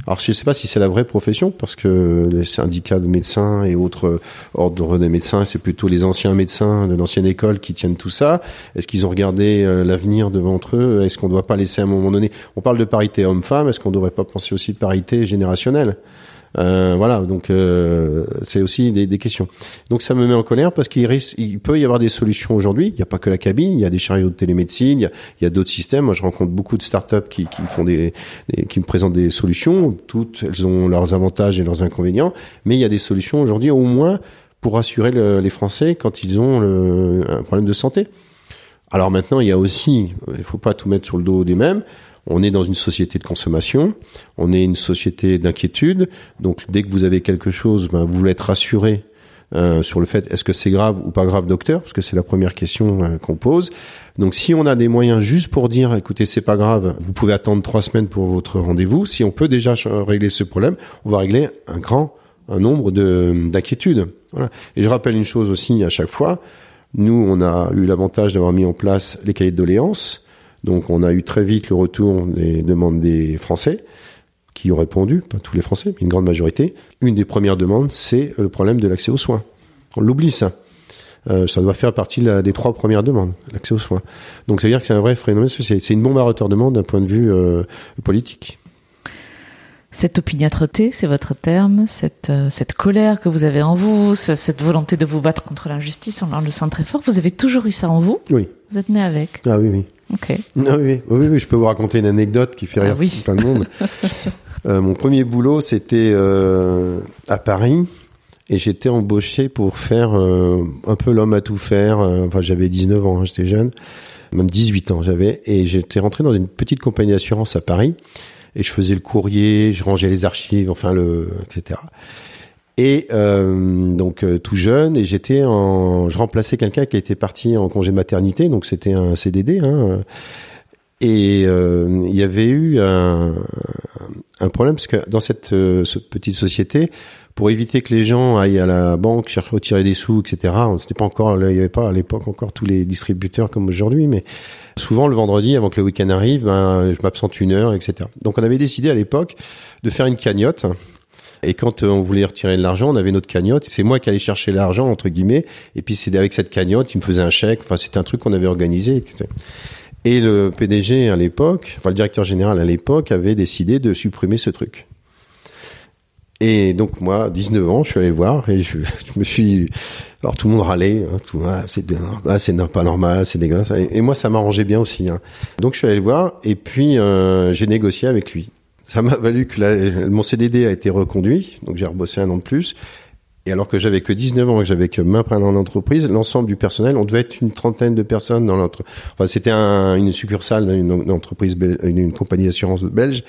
alors je ne sais pas si c'est la vraie profession parce que les syndicats de médecins et autres ordres des médecins, c'est plutôt les anciens médecins de l'ancienne école qui tiennent tout ça. Est-ce qu'ils ont regardé euh, l'avenir devant eux? Est-ce qu'on ne doit pas laisser à un moment donné On parle de parité homme-femme. Est-ce qu'on ne devrait pas penser aussi de parité générationnelle? Euh, voilà, donc euh, c'est aussi des, des, questions. Donc ça me met en colère parce qu'il risque, il peut y avoir des solutions aujourd'hui. Il n'y a pas que la cabine, il y a des chariots de télémédecine, il y a, a d'autres systèmes. Moi, je rencontre beaucoup de startups qui, qui font des, qui me présentent des solutions. Toutes, elles ont leurs avantages et leurs inconvénients, mais il y a des solutions aujourd'hui au moins pour assurer le, les Français quand ils ont un problème de santé. Alors maintenant, il y a aussi, il faut pas tout mettre sur le dos des mêmes. On est dans une société de consommation, on est une société d'inquiétude. Donc dès que vous avez quelque chose, ben, vous voulez être rassuré euh, sur le fait est-ce que c'est grave ou pas grave, docteur, parce que c'est la première question euh, qu'on pose. Donc si on a des moyens juste pour dire écoutez c'est pas grave, vous pouvez attendre trois semaines pour votre rendez-vous. Si on peut déjà régler ce problème, on va régler un grand un nombre de d'inquiétudes. Voilà. Et je rappelle une chose aussi à chaque fois. Nous, on a eu l'avantage d'avoir mis en place les cahiers de doléances. Donc on a eu très vite le retour des demandes des Français qui ont répondu, pas tous les Français, mais une grande majorité. Une des premières demandes, c'est le problème de l'accès aux soins. On l'oublie ça. Euh, ça doit faire partie la, des trois premières demandes, l'accès aux soins. Donc ça veut dire que c'est un vrai phénomène social. C'est une bombe à retardement d'un point de vue euh, politique. Cette opiniâtreté, c'est votre terme, cette, euh, cette colère que vous avez en vous, cette volonté de vous battre contre l'injustice, on le sent très fort. Vous avez toujours eu ça en vous? Oui. Vous êtes né avec? Ah oui, oui. Ok. Ah oui, oui, oui, je peux vous raconter une anecdote qui fait rire ah oui. plein de monde. euh, mon premier boulot, c'était euh, à Paris. Et j'étais embauché pour faire euh, un peu l'homme à tout faire. Euh, enfin, j'avais 19 ans, hein, j'étais jeune, même 18 ans j'avais. Et j'étais rentré dans une petite compagnie d'assurance à Paris. Et je faisais le courrier, je rangeais les archives, enfin le, etc. Et euh, donc euh, tout jeune, et j'étais en, je remplaçais quelqu'un qui était parti en congé maternité, donc c'était un CDD. Hein, et euh, il y avait eu un, un problème parce que dans cette, cette petite société, pour éviter que les gens aillent à la banque chercher retirer des sous, etc. C'était pas encore, il y avait pas à l'époque encore tous les distributeurs comme aujourd'hui, mais souvent le vendredi, avant que le week-end arrive, ben, je m'absente une heure, etc. Donc on avait décidé à l'époque de faire une cagnotte. Et quand on voulait retirer de l'argent, on avait notre cagnotte. C'est moi qui allais chercher l'argent entre guillemets. Et puis c'était avec cette cagnotte, il me faisait un chèque. Enfin, c'était un truc qu'on avait organisé. Et le PDG à l'époque, enfin le directeur général à l'époque, avait décidé de supprimer ce truc. Et donc moi, 19 ans, je suis allé voir et je, me suis. Alors tout le monde râlait, hein, tout, ah, c'est ah, c'est pas normal, c'est dégueulasse. Et, moi, ça m'arrangeait bien aussi. Hein. Donc je suis allé le voir et puis euh, j'ai négocié avec lui. Ça m'a valu que la, mon CDD a été reconduit, donc j'ai rebossé un an de plus. Et alors que j'avais que 19 ans, que j'avais que main plein dans l'entreprise, l'ensemble du personnel, on devait être une trentaine de personnes dans l'entreprise. Enfin, c'était un, une succursale d'une entreprise, une, une compagnie d'assurance belge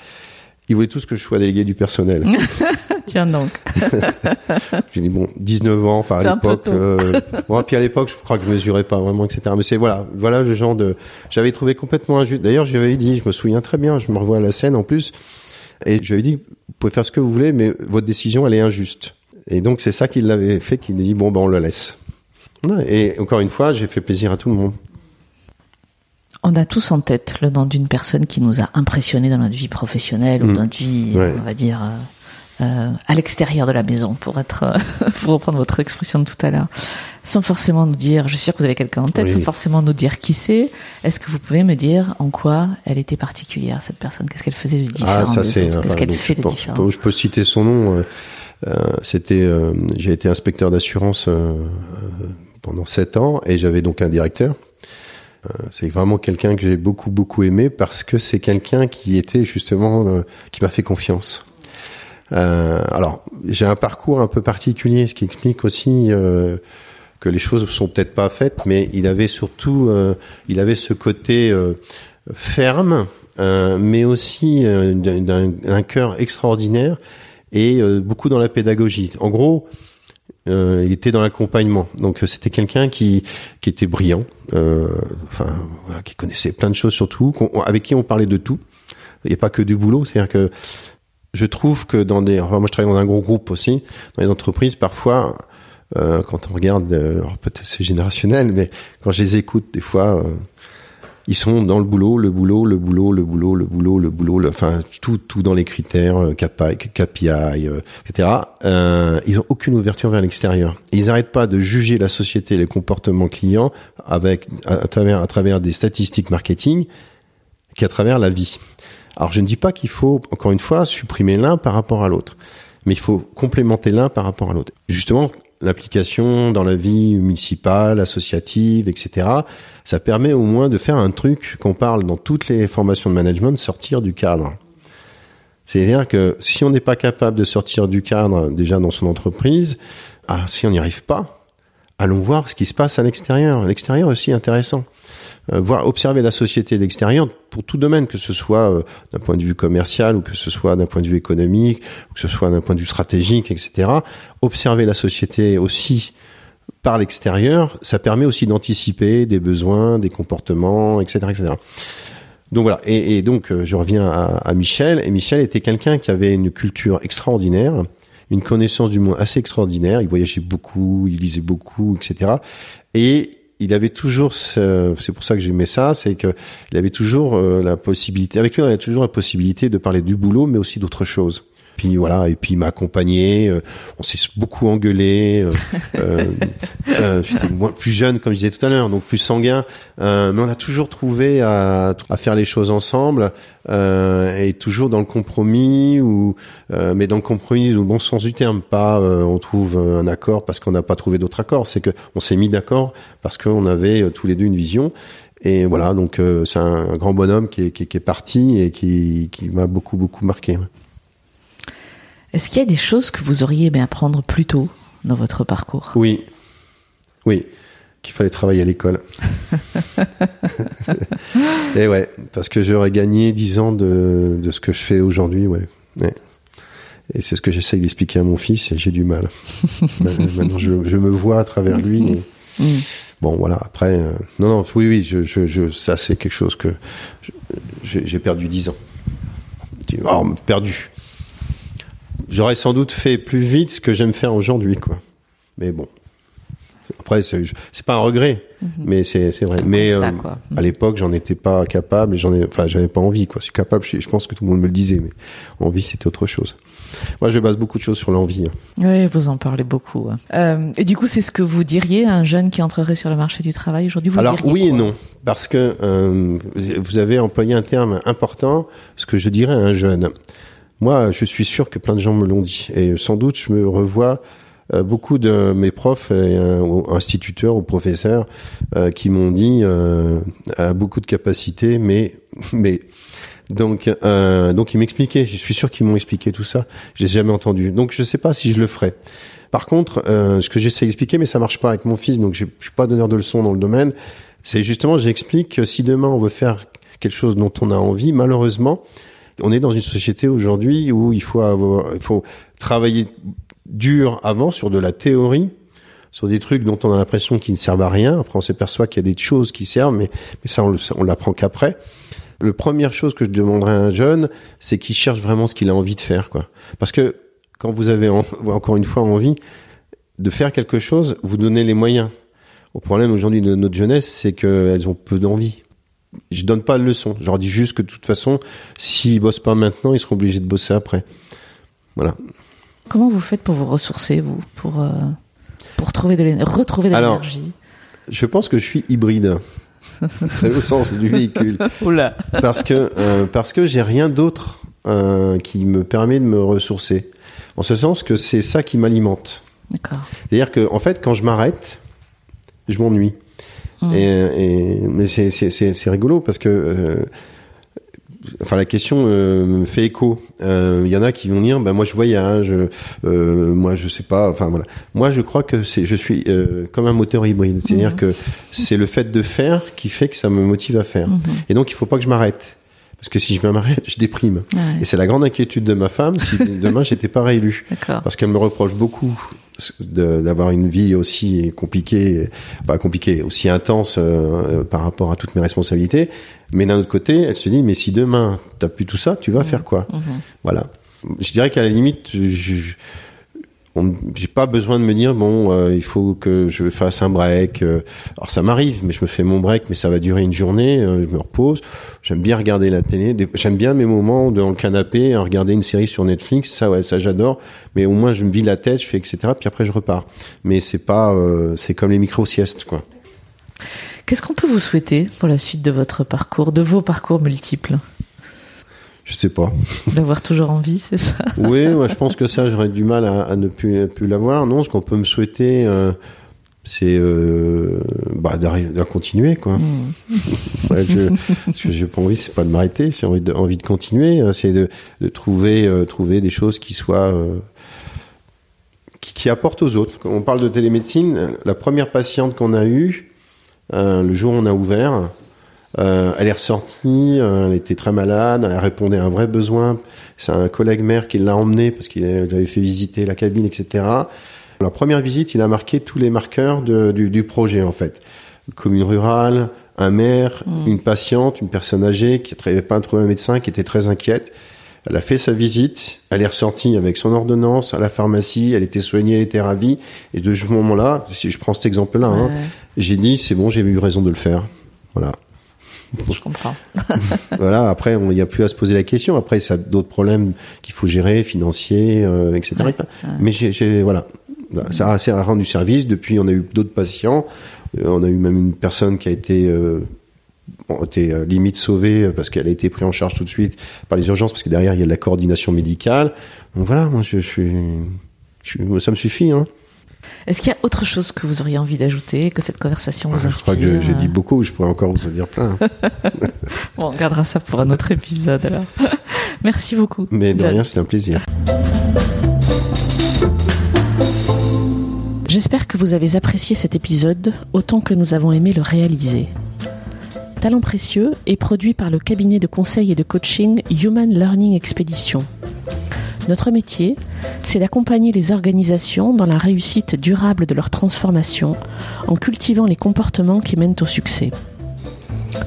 ils voulaient tous que je sois délégué du personnel. Tiens donc. J'ai dit bon, 19 ans, enfin à l'époque. Euh, bon, puis à l'époque, je crois que je mesurais pas vraiment, etc. Mais c'est voilà, voilà le genre de. J'avais trouvé complètement injuste. D'ailleurs, j'avais dit, je me souviens très bien, je me revois à la scène en plus, et j'avais dit, vous pouvez faire ce que vous voulez, mais votre décision, elle est injuste. Et donc c'est ça qu'il l'avait fait, qu'il a dit bon ben on le laisse. Et encore une fois, j'ai fait plaisir à tout le monde. On a tous en tête le nom d'une personne qui nous a impressionnés dans notre vie professionnelle ou mm. dans notre vie, on va dire, euh, euh, à l'extérieur de la maison, pour être, pour reprendre votre expression de tout à l'heure, sans forcément nous dire, je suis sûr que vous avez quelqu'un en tête, sans forcément nous dire qui c'est. Est-ce que vous pouvez me dire en quoi elle était particulière cette personne? Qu'est-ce qu'elle faisait de ah, différent Ah, ça c'est. Qu'est-ce qu'elle fait de différent? Je peux citer son nom. Euh, C'était, j'ai été inspecteur d'assurance pendant sept ans et j'avais donc un directeur euh, c'est vraiment quelqu'un que j'ai beaucoup beaucoup aimé parce que c'est quelqu'un qui était justement euh, qui m'a fait confiance. Euh, alors j'ai un parcours un peu particulier, ce qui explique aussi euh, que les choses sont peut-être pas faites, mais il avait surtout il avait ce côté ferme, mais aussi d'un cœur extraordinaire et beaucoup dans la pédagogie. En gros, euh, il était dans l'accompagnement. Donc euh, c'était quelqu'un qui qui était brillant, euh, enfin qui connaissait plein de choses surtout, avec qui on parlait de tout. Il n'y a pas que du boulot, c'est-à-dire que je trouve que dans des, moi je travaille dans un gros groupe aussi, dans les entreprises parfois. Euh, quand on regarde, peut-être c'est générationnel, mais quand je les écoute, des fois, ils sont dans le boulot, le boulot, le boulot, le boulot, le boulot, le boulot, le, enfin tout, tout dans les critères euh, KPI, euh, etc. Euh, ils ont aucune ouverture vers l'extérieur. Ils n'arrêtent pas de juger la société, les comportements clients avec à, travers à travers des statistiques marketing qu'à travers la vie. Alors je ne dis pas qu'il faut encore une fois supprimer l'un par rapport à l'autre, mais il faut complémenter l'un par rapport à l'autre. Justement, l'application dans la vie municipale, associative, etc. Ça permet au moins de faire un truc qu'on parle dans toutes les formations de management, sortir du cadre. C'est-à-dire que si on n'est pas capable de sortir du cadre déjà dans son entreprise, ah, si on n'y arrive pas, allons voir ce qui se passe à l'extérieur. L'extérieur aussi intéressant. Euh, voir observer la société de l'extérieur pour tout domaine, que ce soit euh, d'un point de vue commercial ou que ce soit d'un point de vue économique, ou que ce soit d'un point de vue stratégique, etc. Observer la société aussi par l'extérieur, ça permet aussi d'anticiper des besoins, des comportements, etc., etc. Donc voilà. Et, donc euh, je reviens à, à, Michel. Et Michel était quelqu'un qui avait une culture extraordinaire, une connaissance du monde assez extraordinaire. Il voyageait beaucoup, il lisait beaucoup, etc. Et il avait toujours, c'est pour ça que j'aimais ça, c'est que il avait toujours euh, la possibilité, avec lui on avait toujours la possibilité de parler du boulot, mais aussi d'autres choses. Puis voilà, et puis il m'a accompagné. Euh, on s'est beaucoup engueulé. Euh, euh, euh, J'étais plus jeune, comme je disais tout à l'heure, donc plus sanguin. mais on a toujours trouvé à, à faire les choses ensemble et toujours dans le compromis ou mais dans le compromis au bon sens du terme. Pas on trouve un accord parce qu'on n'a pas trouvé d'autre accord. C'est que on s'est mis d'accord parce qu'on avait tous les deux une vision. Et voilà, donc c'est un, grand bonhomme qui est, qui, qui est parti et qui, qui m'a beaucoup beaucoup marqué. Est-ce qu'il y a des choses que vous auriez aimé apprendre plus tôt dans votre parcours? Oui, oui, qu'il fallait travailler à l'école. Et ouais, parce que j'aurais gagné dix ans de, de ce que je fais aujourd'hui, ouais. Et c'est ce que j'essaye d'expliquer à mon fils et j'ai du mal. Maintenant, je, je, me vois à travers lui. Et... Mm. Bon, voilà. Après, euh, non, non, oui, oui, je, je, je ça c'est quelque chose que j'ai perdu dix ans. Oh, perdu. J'aurais sans doute fait plus vite ce que j'aime faire aujourd'hui, quoi. Mais bon. Après, c'est pas un regret, mhm. mais c'est vrai. Mais euh, à l'époque, j'en étais pas capable et j'en ai, enfin, j'avais pas envie, quoi. Je suis capable, je, pense que tout le monde me le disait, mais envie, c'était autre chose. Moi, je base beaucoup de choses sur l'envie. Hein. Oui, vous en parlez beaucoup. Hein. Euh, et du coup, c'est ce que vous diriez à un jeune qui entrerait sur le marché du travail aujourd'hui Alors oui et non, parce que euh, vous avez employé un terme important, ce que je dirais à un jeune. Moi, je suis sûr que plein de gens me l'ont dit, et sans doute, je me revois euh, beaucoup de mes profs, et, euh, instituteurs ou professeurs, euh, qui m'ont dit a beaucoup de capacités, mais mais donc donc ils m'expliquaient. Je suis sûr qu'ils m'ont expliqué tout ça. J'ai jamais entendu. Donc je sais pas si je le ferai. Par contre, ce que j'essaie d'expliquer, mais ça marche pas avec mon fils, donc je suis pas donneur de leçons dans le domaine. C'est justement, j'explique que si demain on veut faire quelque chose dont on a envie, malheureusement, on est dans une société aujourd'hui où il faut avoir, il faut travailler dur avant sur de la théorie, sur des trucs dont on a l'impression qu'ils ne servent à rien. Après, on s'aperçoit qu'il y a des choses qui servent, mais, ça, on, on l'apprend qu'après. La première chose que je demanderais à un jeune, c'est qu'il cherche vraiment ce qu'il a envie de faire, quoi. Parce que quand vous avez encore une fois envie de faire quelque chose, vous donnez les moyens. Au problème aujourd'hui de notre jeunesse, c'est qu'elles ont peu d'envie. Je donne pas de leçon. Je leur dis juste que de toute façon, s'ils bossent pas maintenant, ils seront obligés de bosser après. Voilà. Comment vous faites pour vous ressourcer, vous, pour, euh, pour trouver de retrouver de l'énergie? Je pense que je suis hybride. C'est au sens du véhicule. Oula. Parce que, euh, parce que j'ai rien d'autre euh, qui me permet de me ressourcer. En ce sens que c'est ça qui m'alimente. D'accord. C'est-à-dire que, en fait, quand je m'arrête, je m'ennuie. Mmh. Et, et, mais c'est rigolo parce que enfin la question euh, me fait écho. Il euh, y en a qui vont dire, bah moi je voyage, euh, moi je sais pas. Enfin voilà. Moi je crois que c'est, je suis comme un moteur hybride, c'est-à-dire mhm. que c'est le fait de faire qui fait que ça me motive à faire. Mhm. Et donc il faut pas que je m'arrête. Parce que si je m'arrête, je déprime. Et c'est la grande inquiétude de ma femme si demain j'étais pas réélu. Parce qu'elle me reproche beaucoup d'avoir une vie aussi compliquée, pas compliquée, aussi intense par rapport à toutes mes responsabilités. Mais d'un autre côté, elle se dit, mais si demain t'as plus tout ça, tu vas faire quoi? Mhm. Voilà. Je dirais qu'à la limite, je, j'ai pas besoin de me dire bon euh, il faut que je fasse un break euh. alors ça m'arrive mais je me fais mon break mais ça va durer une journée euh, je me repose. J'aime bien regarder la télé. J'aime bien mes moments dans le canapé à regarder une série sur Netflix. Ça ouais ça j'adore. Mais au moins je me vis la tête je fais etc puis après je repars. Mais c'est pas c'est comme les micro siestes quoi. Qu'est-ce qu'on peut vous souhaiter pour la suite de votre parcours, de vos parcours multiples? Je sais pas. D'avoir toujours envie, c'est ça Oui, moi je pense que ça, j'aurais du mal à, ne plus, plus l'avoir. Non, ce qu'on peut me souhaiter, euh, c'est euh, bah, d'arriver à continuer, quoi. Hmm. ce que j'ai pas envie, c'est pas de m'arrêter, j'ai envie de, envie de continuer, hein. c'est de, de, trouver, euh, trouver des choses qui soient qui, qui, apportent aux autres. Quand on parle de télémédecine, la première patiente qu'on a eue, euh, le jour où on a ouvert, euh, elle est ressortie, euh, elle était très malade, elle répondait à un vrai besoin. C'est un collègue maire qui l'a emmenée parce qu'il avait fait visiter la cabine, etc. La première visite, il a marqué tous les marqueurs de, du, du, projet en fait. Commune rurale, un maire, mmh. une patiente, une personne âgée qui n'avait pas trouvé un médecin, qui était très inquiète. Elle a fait sa visite, elle est ressortie avec son ordonnance à la pharmacie, elle était soignée, elle était ravie. Et de ce moment-là, si je prends cet exemple-là, hein, j'ai dit c'est bon, j'ai eu raison de le faire. Voilà. Je comprends. voilà. Après, il n'y a plus à se poser la question. Après, ça a d'autres problèmes qu'il faut gérer, financiers, euh, etc. Mais j'ai, voilà, ça a, rendu service. Depuis, on a eu d'autres patients. Euh, on a eu même une personne qui a été euh, été euh, limite sauvée parce qu'elle a été prise en charge tout de suite par les urgences parce que derrière il y a de la coordination médicale. Donc voilà, moi je, suis, ça me suffit. Hein. Est-ce qu'il y a autre chose que vous auriez envie d'ajouter, que cette conversation vous inspire Je crois que j'ai dit beaucoup, je pourrais encore vous en dire plein. bon, on gardera ça pour un autre épisode alors. Merci beaucoup. Mais de rien, c'est un plaisir. J'espère que vous avez apprécié cet épisode autant que nous avons aimé le réaliser. Talent précieux est produit par le cabinet de conseil et de coaching Human Learning Expedition. Notre métier, c'est d'accompagner les organisations dans la réussite durable de leur transformation en cultivant les comportements qui mènent au succès.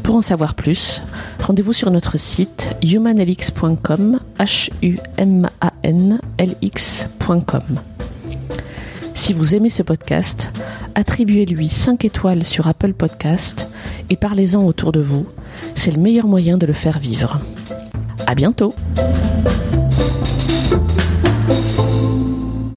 Pour en savoir plus, rendez-vous sur notre site humanlx.com. Si vous aimez ce podcast, attribuez-lui 5 étoiles sur Apple Podcast et parlez-en autour de vous. C'est le meilleur moyen de le faire vivre. À bientôt!